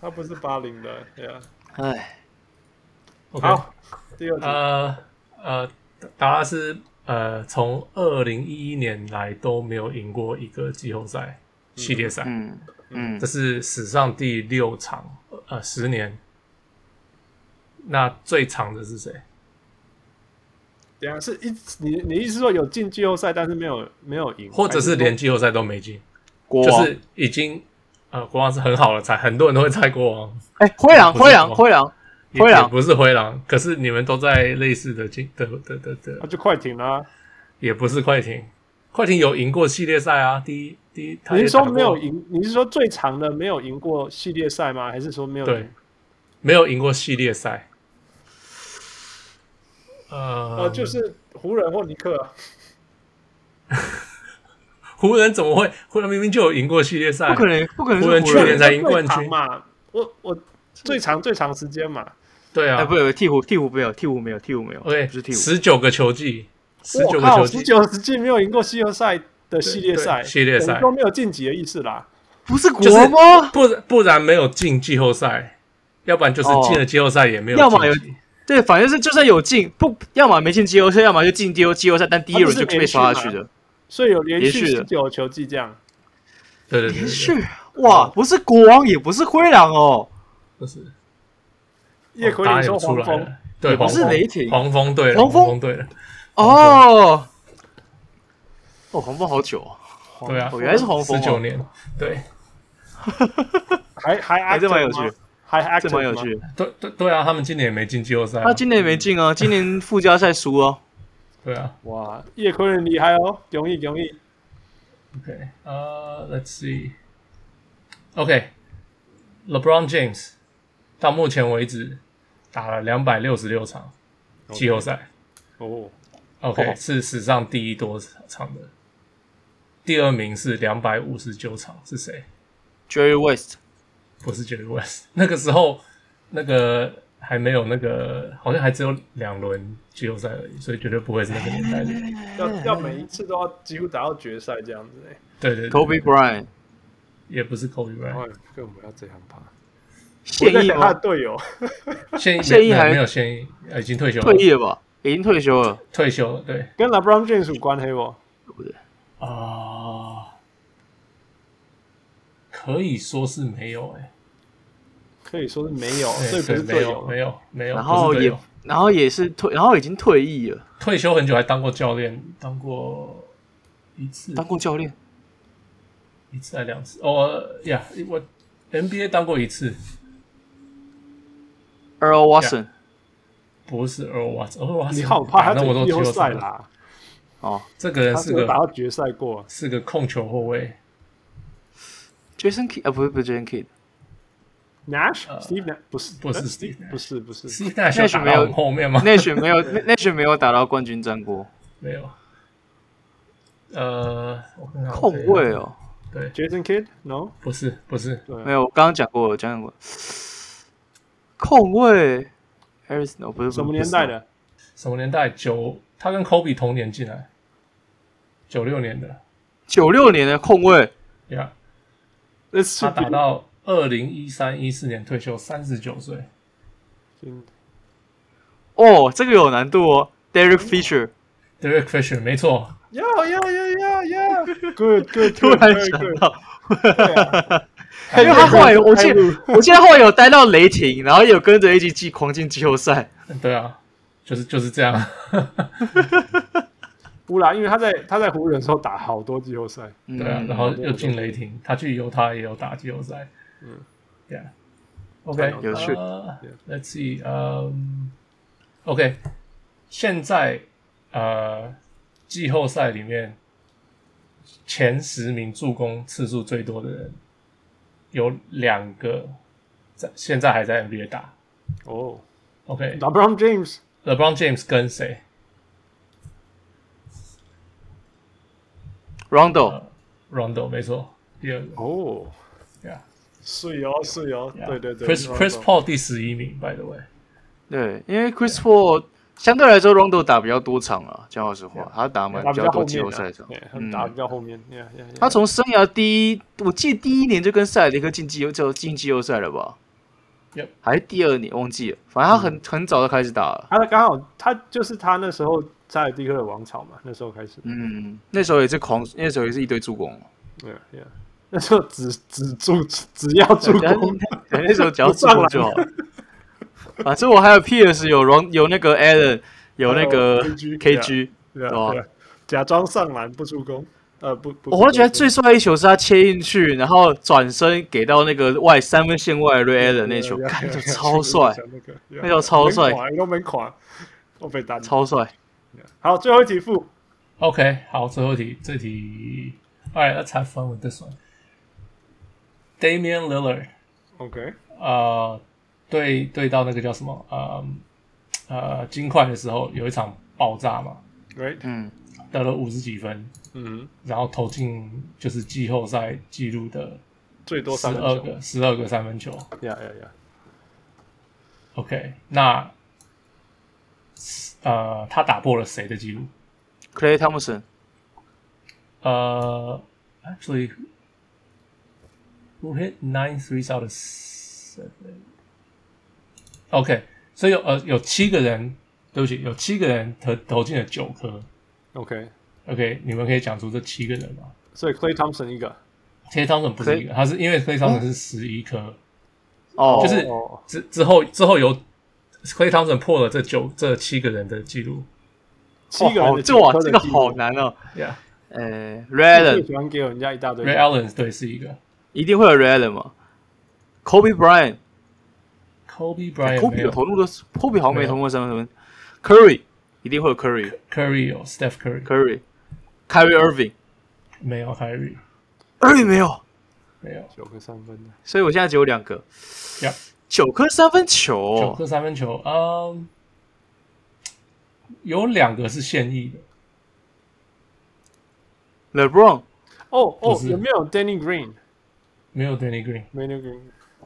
他不是八零的，对啊。哎，OK，好，第二呃呃，达拉斯呃，从二零一一年来都没有赢过一个季后赛系列赛。嗯嗯，这是史上第六场，呃，十年。那最长的是谁？对啊，是一你你意思说有进季后赛，但是没有没有赢，或者是连季后赛都没进？就是已经呃，国王是很好的猜，很多人都会猜国王。哎，灰狼，灰狼，灰狼，灰狼不是灰狼，可是你们都在类似的境的的的的，那就快艇啦，也不是快艇，快艇有赢过系列赛啊，第一第一。你是说没有赢？你是说最长的没有赢过系列赛吗？还是说没有赢？对，没有赢过系列赛。呃，呃，就是湖人或尼克。湖人怎么会？湖人明明就有赢过系列赛，不可能，不可能。湖人去年才赢冠军嘛？我我最长最长时间嘛？对啊，不是鹈鹕，鹈鹕没有，鹈鹕没有，鹈鹕没有。对，不是鹈鹕，十九个球季，十九个球季，十九个季没有赢过季后赛。的系列赛，系列赛都没有晋级的意思啦，不是国吗？不不然没有进季后赛，要不然就是进了季后赛也没有。要么有对，反正是就算有进，不要么没进季后赛，要么就进季后季后赛，但第一轮就被刷下去的。所以有连续十九球季这样。对对对，连续哇，不是国王，也不是灰狼哦，不是。叶奎林说黄蜂，对，不是雷霆，黄蜂对，黄蜂？对了，哦。哦，黄蜂好久啊！对啊，原来是黄蜂，十九年，对，还还还这蛮有趣，还这蛮有趣。对对对啊，他们今年也没进季后赛，他今年也没进啊，今年附加赛输哦。对啊，哇，叶坤人厉害哦，容易容易。OK，呃，Let's see，OK，LeBron James 到目前为止打了两百六十六场季后赛，哦，OK，是史上第一多场的。第二名是两百五十九场，是谁？Jerry West，不是 Jerry West。那个时候，那个还没有那个，好像还只有两轮季后赛而已，所以绝对不会是那个年代的。要要每一次都要几乎打到决赛这样子嘞。对对，对，Kobe Bryant 也不是 Kobe Bryant，跟我们要这样爬。现役他的队友，现现役还没有现役，已经退休了，退役了吧？已经退休了，退休了。对，跟 LeBron James 有关系不？不对。啊，uh, 可以说是没有哎、欸，可以说是没有，对所以不是队友，没有没有，然后也然后也是退，然后已经退役了，退休很久，还当过教练，当过一次，当过教练，一次还两次？哦呀，我 NBA 当过一次，Earl Watson，不是 Earl Watson，Earl Watson，你好怕他进季后赛啦。哦，这个人是个打到决赛过，是个控球后卫。Jason Kidd 啊，不是不是 Jason Kidd，Nash，Steve Nash 不是不是 Steve，不是不是 Steve Nash 没有后面吗？Nash 没有 Nash 没有打到冠军战过，没有。呃，控卫哦，对，Jason Kidd，No，不是不是，没有，我刚刚讲过，讲过。控卫，Harris，No，不是什么年代的？什么年代？九。他跟 Kobe 同年进来，九六年的，九六年的控卫呀，Yeah. 他打到二零一三一四年退休，三十九岁。哦，这个有难度哦，Derek Fisher，Derek Fisher 没错。呀呀呀呀呀，Good Good，突然想到，因为他后来我记得，我记得后来有待到雷霆，然后有跟着 A G G 狂进季后赛。对啊。就是就是这样，不啦，因为他在他在湖人的时候打好多季后赛，对啊，然后又进雷霆，他去犹他也有打季后赛，嗯，Yeah，OK，有趣，Let's see，嗯，OK，现在呃季后赛里面前十名助攻次数最多的人有两个在现在还在 NBA 打。哦 OK，LeBron、okay. James。James 跟谁？Rondo，Rondo，没错，第二个。哦，Yeah，是哦，是哦，对对对。Chris Chris Paul 第十一名，By the way。对，因为 Chris Paul 相对来说，Rondo 打比较多场啊，讲老实话他打蛮比较多季后赛场，嗯，打比较后面。他从生涯第一，我记得第一年就跟塞尔迪克进季后就进季后赛了吧.还是第二年忘记了，反正他很、嗯、很早就开始打了。他刚好他就是他那时候塞尔提克的王朝嘛，那时候开始。嗯，那时候也是狂，那时候也是一堆助攻。对呀，那时候只只助只要助攻，那时候只要助攻就好。反正我还有 Pierce，有 Ron，有那个 Allen，有那个 KG，对吧？假装上篮不助攻，呃不不。我觉得最帅一球是他切进去，然后转身给到那个外三分线外 Ray Allen 那球，看着超帅，那球超帅，都没垮，我被单，超帅。好，最后一题负。OK，好，最后一题，这题，Alright，let's have fun with this one。Damian Lillard，OK，呃。对对，到那个叫什么呃呃金块的时候，有一场爆炸嘛，right，嗯，得了五十几分，嗯，然后投进就是季后赛纪录的最多十二个十二个三分球，呀呀呀，OK，那呃他打破了谁的记录？Clay Thompson，呃，actually who hit nine threes out of OK，所以有呃有七个人，对不起，有七个人投投进了九颗。OK，OK，你们可以讲出这七个人吗？所以 Clay Thompson 一个，Clay Thompson 不是一个，他是因为 Clay Thompson 是十一颗，哦，就是之之后之后有 Clay Thompson 破了这九这七个人的记录，七个人的哇，这个好难哦。Yeah，呃，Allen。喜欢给我们家一大堆，Allen 对是一个，一定会有 Allen 嘛，Kobe Bryant。Kobe Bryant Kobe 投入的 Kobe 好像没投过三分。Curry 一定会有 Curry，Curry 有 Steph Curry，Curry，Kyrie Irving 没有 Kyrie，Irving 没有，没有九颗三分的，所以我现在只有两个，九.颗三分球，九颗三分球，嗯，有两个是现役的，LeBron，哦哦，有没有 Danny Green？没有 Danny Green，没有 Danny Green。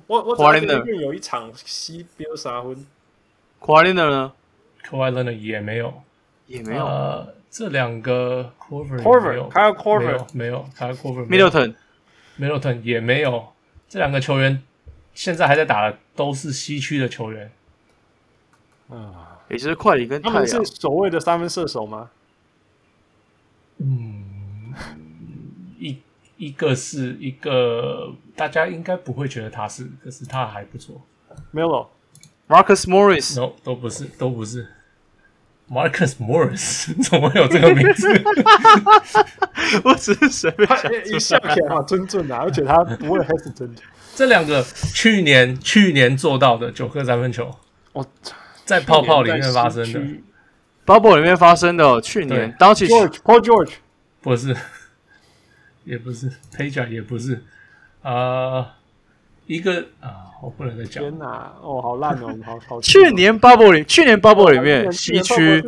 我我昨天有一场西标三分，Kawhi Leonard 呢？Kawhi Leonard 也没有，也没有。呃，这两个 Korver，还有 Korver 没有，还有 Korver，Middleton，Middleton 也没有。这两个球员现在还在打的都是西区的球员。啊，也就是快艇跟。他们是所谓的三分射手吗？嗯，一。一个是一个，大家应该不会觉得他是，可是他还不错。Melo，Marcus Morris，No，都不是，都不是。Marcus Morris 怎么会有这个名字？我只是随便讲，一笑起来好尊重啊，而且他不会 hesitant。这两个去年去年做到的九颗三分球，哦，在泡泡里面发生的，Bubble 里面发生的，去年当起 George，Paul George 不是。也不是配角，也不是，呃，一个啊、我不能再讲。天哪，哦，好烂哦，好好。去年 Bubble 里，去年 Bubble 里面西区，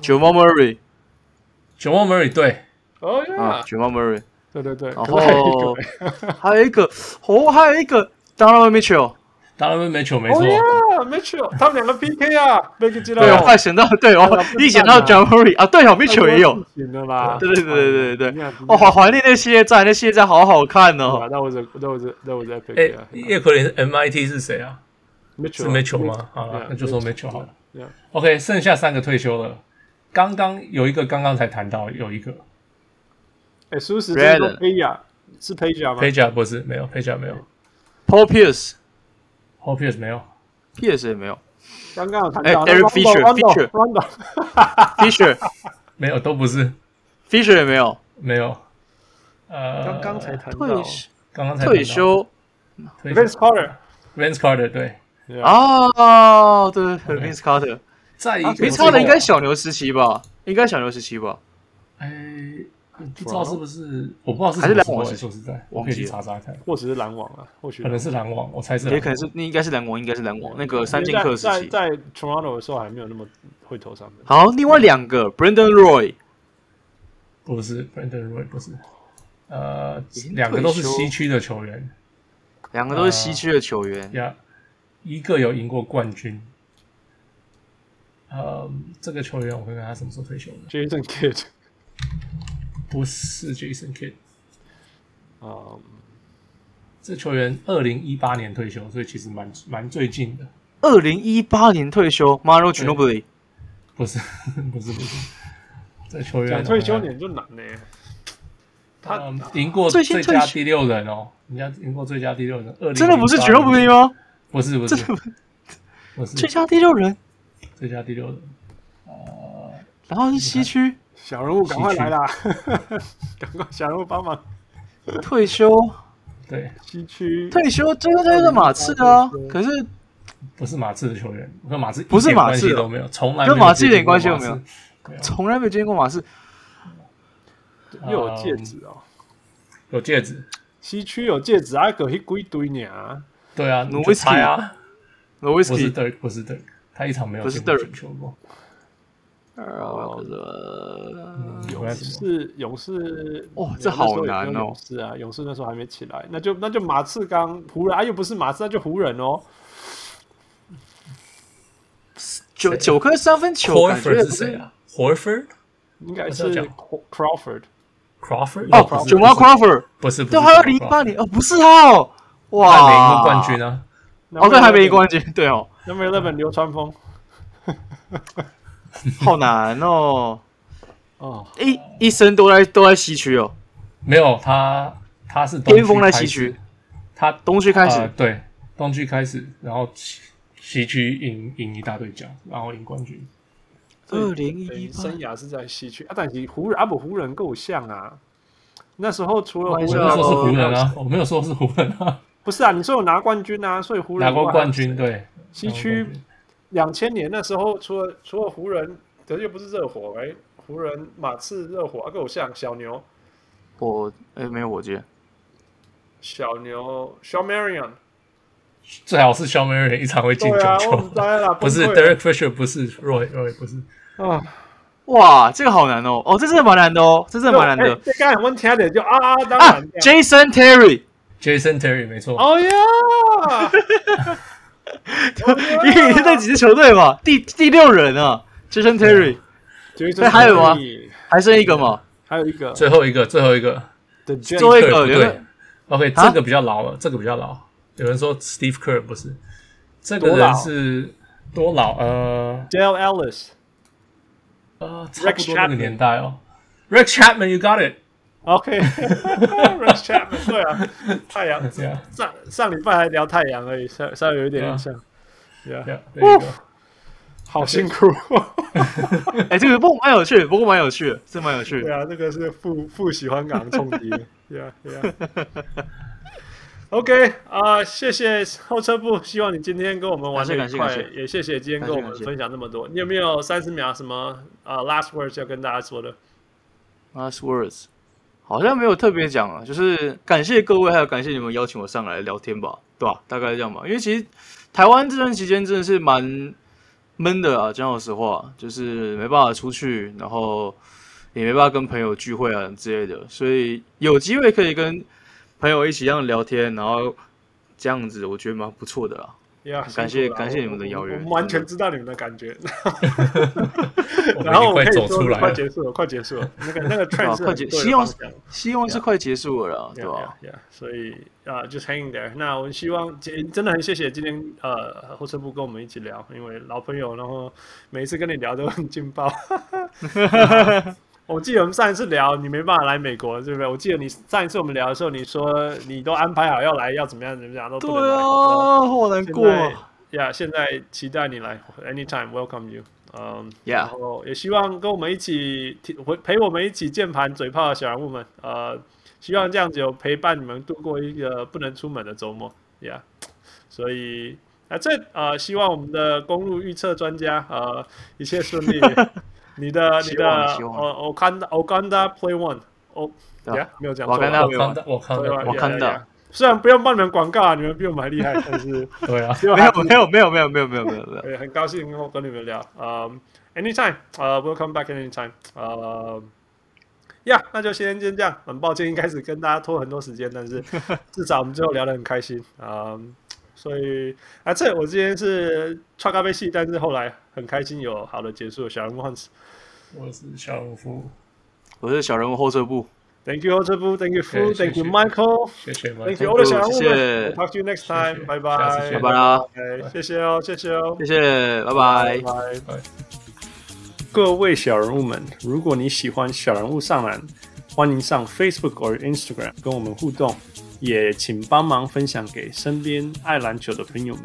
九毛 Mary，九毛 Mary，对，哦呀，九毛 Mary 对对对，然 后还有一个，哦，还有一个 d 然 n 没去哦 Mitchell。当然没球没错，没球，他们两个 PK 啊，没记到。对，我想到，对哦，一想到 Jamal Murray 啊，对哦，没球也有，对对对对对对，哦，好怀念那系列战，那系列战好好看哦。那我这，那我这，那我这，哎，叶可林 MIT 是谁啊？是没球吗？好了，那就说没球好了。OK，剩下三个退休了，刚刚有一个刚刚才谈到有一个，哎，苏斯是佩贾，是佩贾吗？佩贾不是，没有佩贾没有，Paul Pierce。哦，Pierce 没有，Pierce 也没有。刚刚有谈到，Derek Fisher，Fisher，Fisher 没有，都不是，Fisher 也没有，没有。呃，刚刚才谈到，刚刚才退休，Vince Carter，Vince Carter 对。哦，对，Vince Carter，在一个没差的应该小牛时期吧？应该小牛时期吧？哎，不知道是不是？我不知道是还是篮网。说实在，我可以去查查看。或者是篮网啊，或许可能是篮网，我猜是。也可能是，那应该是篮网，应该是篮网。那个三剑客时期，在 Toronto 的时候还没有那么会投三分。好，另外两个 Brandon Roy，不是 Brandon Roy，不是。呃，两个都是西区的球员，两个都是西区的球员。呀，一个有赢过冠军。呃，这个球员我看看他什么时候退休的？Jason Kidd，不是 Jason Kidd。嗯，这球员二零一八年退休，所以其实蛮蛮最近的。二零一八年退休，Maro g i n o b i l i 不是，不是，不是。这球员退休年就难呢。他赢过最佳第六人哦，人家赢过最佳第六人，二零真的不是 Ginobili 吗？不是，不是，不是最佳第六人。最佳第六人，呃，然后是西区小人物，赶快来啦！赶快小人物帮忙退休。对，西区退休，这个就是马刺啊。可是不是马刺的球员，跟马刺不是马刺都没有，从来跟马刺一点关系都没有，从来没有见过马刺。又有戒指哦，有戒指，西区有戒指，还有一堆堆呢。对啊，挪威斯啊，挪威斯不是 Dirk，不是 Dirk。他一场没有进球过。呃，勇士，勇士，哇，这好难哦！是啊，勇士那时候还没起来，那就那就马刺刚湖人啊，又不是马刺，那就湖人哦。九九颗三分球，感觉是谁啊？Horford 应该是 Crawford，Crawford 哦，九毛 Crawford 不是，对，还有零八年哦，不是他哦，哇，还没赢过冠军呢。哦，对，还没赢冠军，对哦。Number eleven 流川枫，好难哦！哦，一一生都在都在西区哦。没有他，他是巅峰在西区，他东区开始，对，东区开始，然后西西区赢赢一大堆奖，然后赢冠军。二零一一生涯是在西区啊，但是湖人啊不湖人够像啊。那时候除了湖人，说是湖人啊，我没有说是湖人啊。不是啊，你说有拿冠军啊，所以湖人拿过冠军，对。西区两千年那时候，除了除了湖人，可是又不是热火哎，湖人、马刺、热火啊，跟我像小牛。我哎，没有我接。小牛，Shawn Marion，最好是 Shawn Marion 一场会进九球。不是 Derek Fisher，不是 Roy，Roy 不是。啊，哇，这个好难哦！哦，这真的蛮难的哦，这真的蛮难的。这刚才我们听的就啊啊，当然。Jason Terry，Jason Terry 没错。哦呀。因为那几支球队嘛，第第六人啊，Jason Terry，那还有吗？还剩一个吗？还有一个，最后一个，最后一个，最后一个对。OK，这个比较老了，这个比较老。有人说 Steve Kerr 不是，这个人是多老？呃，Dale Ellis，呃，差不多那个年代哦。Rick Chapman，You got it。OK，Rex Chapman，对啊，太阳 上上礼拜还聊太阳而已，稍稍微有一点像，Yeah，好辛苦。哎，这个不过蛮有趣，不过蛮有趣的，是蛮有趣的。对啊，这个是负负喜欢港冲击，Yeah，Yeah。OK 啊，谢谢后车部，希望你今天跟我们玩的愉快，也谢谢今天跟我们分享那么多。你有没有三十秒什么啊 Last words 要跟大家说的？Last words。好像没有特别讲啊，就是感谢各位，还有感谢你们邀请我上来聊天吧，对吧？大概这样吧。因为其实台湾这段期间真的是蛮闷的啊，讲老实话，就是没办法出去，然后也没办法跟朋友聚会啊之类的，所以有机会可以跟朋友一起这样聊天，然后这样子，我觉得蛮不错的啦。感谢感谢你们的邀约，我们完全知道你们的感觉。然后我可以说快结束了，快结束了。那个那个 trend 是快结，希望希望是快结束了啦，对吧？所以啊，就是 hanging there。那我们希望今真的很谢谢今天呃后车部跟我们一起聊，因为老朋友，然后每一次跟你聊都很劲爆。我记得我们上一次聊，你没办法来美国，对不对？我记得你上一次我们聊的时候，你说你都安排好要来，要怎么样怎么样都不能来。对啊，好难过。呀，现在期待你来，anytime welcome you。嗯，呀，然后也希望跟我们一起陪陪我们一起键盘嘴炮的小人物们，呃，希望这样子有陪伴你们度过一个不能出门的周末。呀，所以啊，这呃，希望我们的公路预测专家呃一切顺利。你的你的呃，我看到我看到 Play One，哦，呀，没有讲错，我看到我看到我看到。虽然不用帮你们广告，啊你们比我们还厉害，但是 对啊，没有没有没有没有没有没有没有没有，很高兴能够跟你们聊，呃，anytime，呃，welcome back anytime，呃，呀，那就先先这样，很抱歉一开始跟大家拖很多时间，但是 至少我们最后聊得很开心，啊，所以啊，这我今天是穿咖啡系，但是后来很开心有好的结束，小人物 Hans，我是小人物，我是小人物后撤步。Thank you, 后撤步，Thank you, Fu, Thank you, Michael. 谢谢，Thank you, 我的小人物们。谢谢，Talk to you next time. 拜拜，拜拜啦。谢谢哦，谢谢哦，谢谢，拜拜，拜拜。各位小人物们，如果你喜欢小人物上篮，欢迎上 Facebook 或 Instagram 跟我们互动，也请帮忙分享给身边爱篮球的朋友们。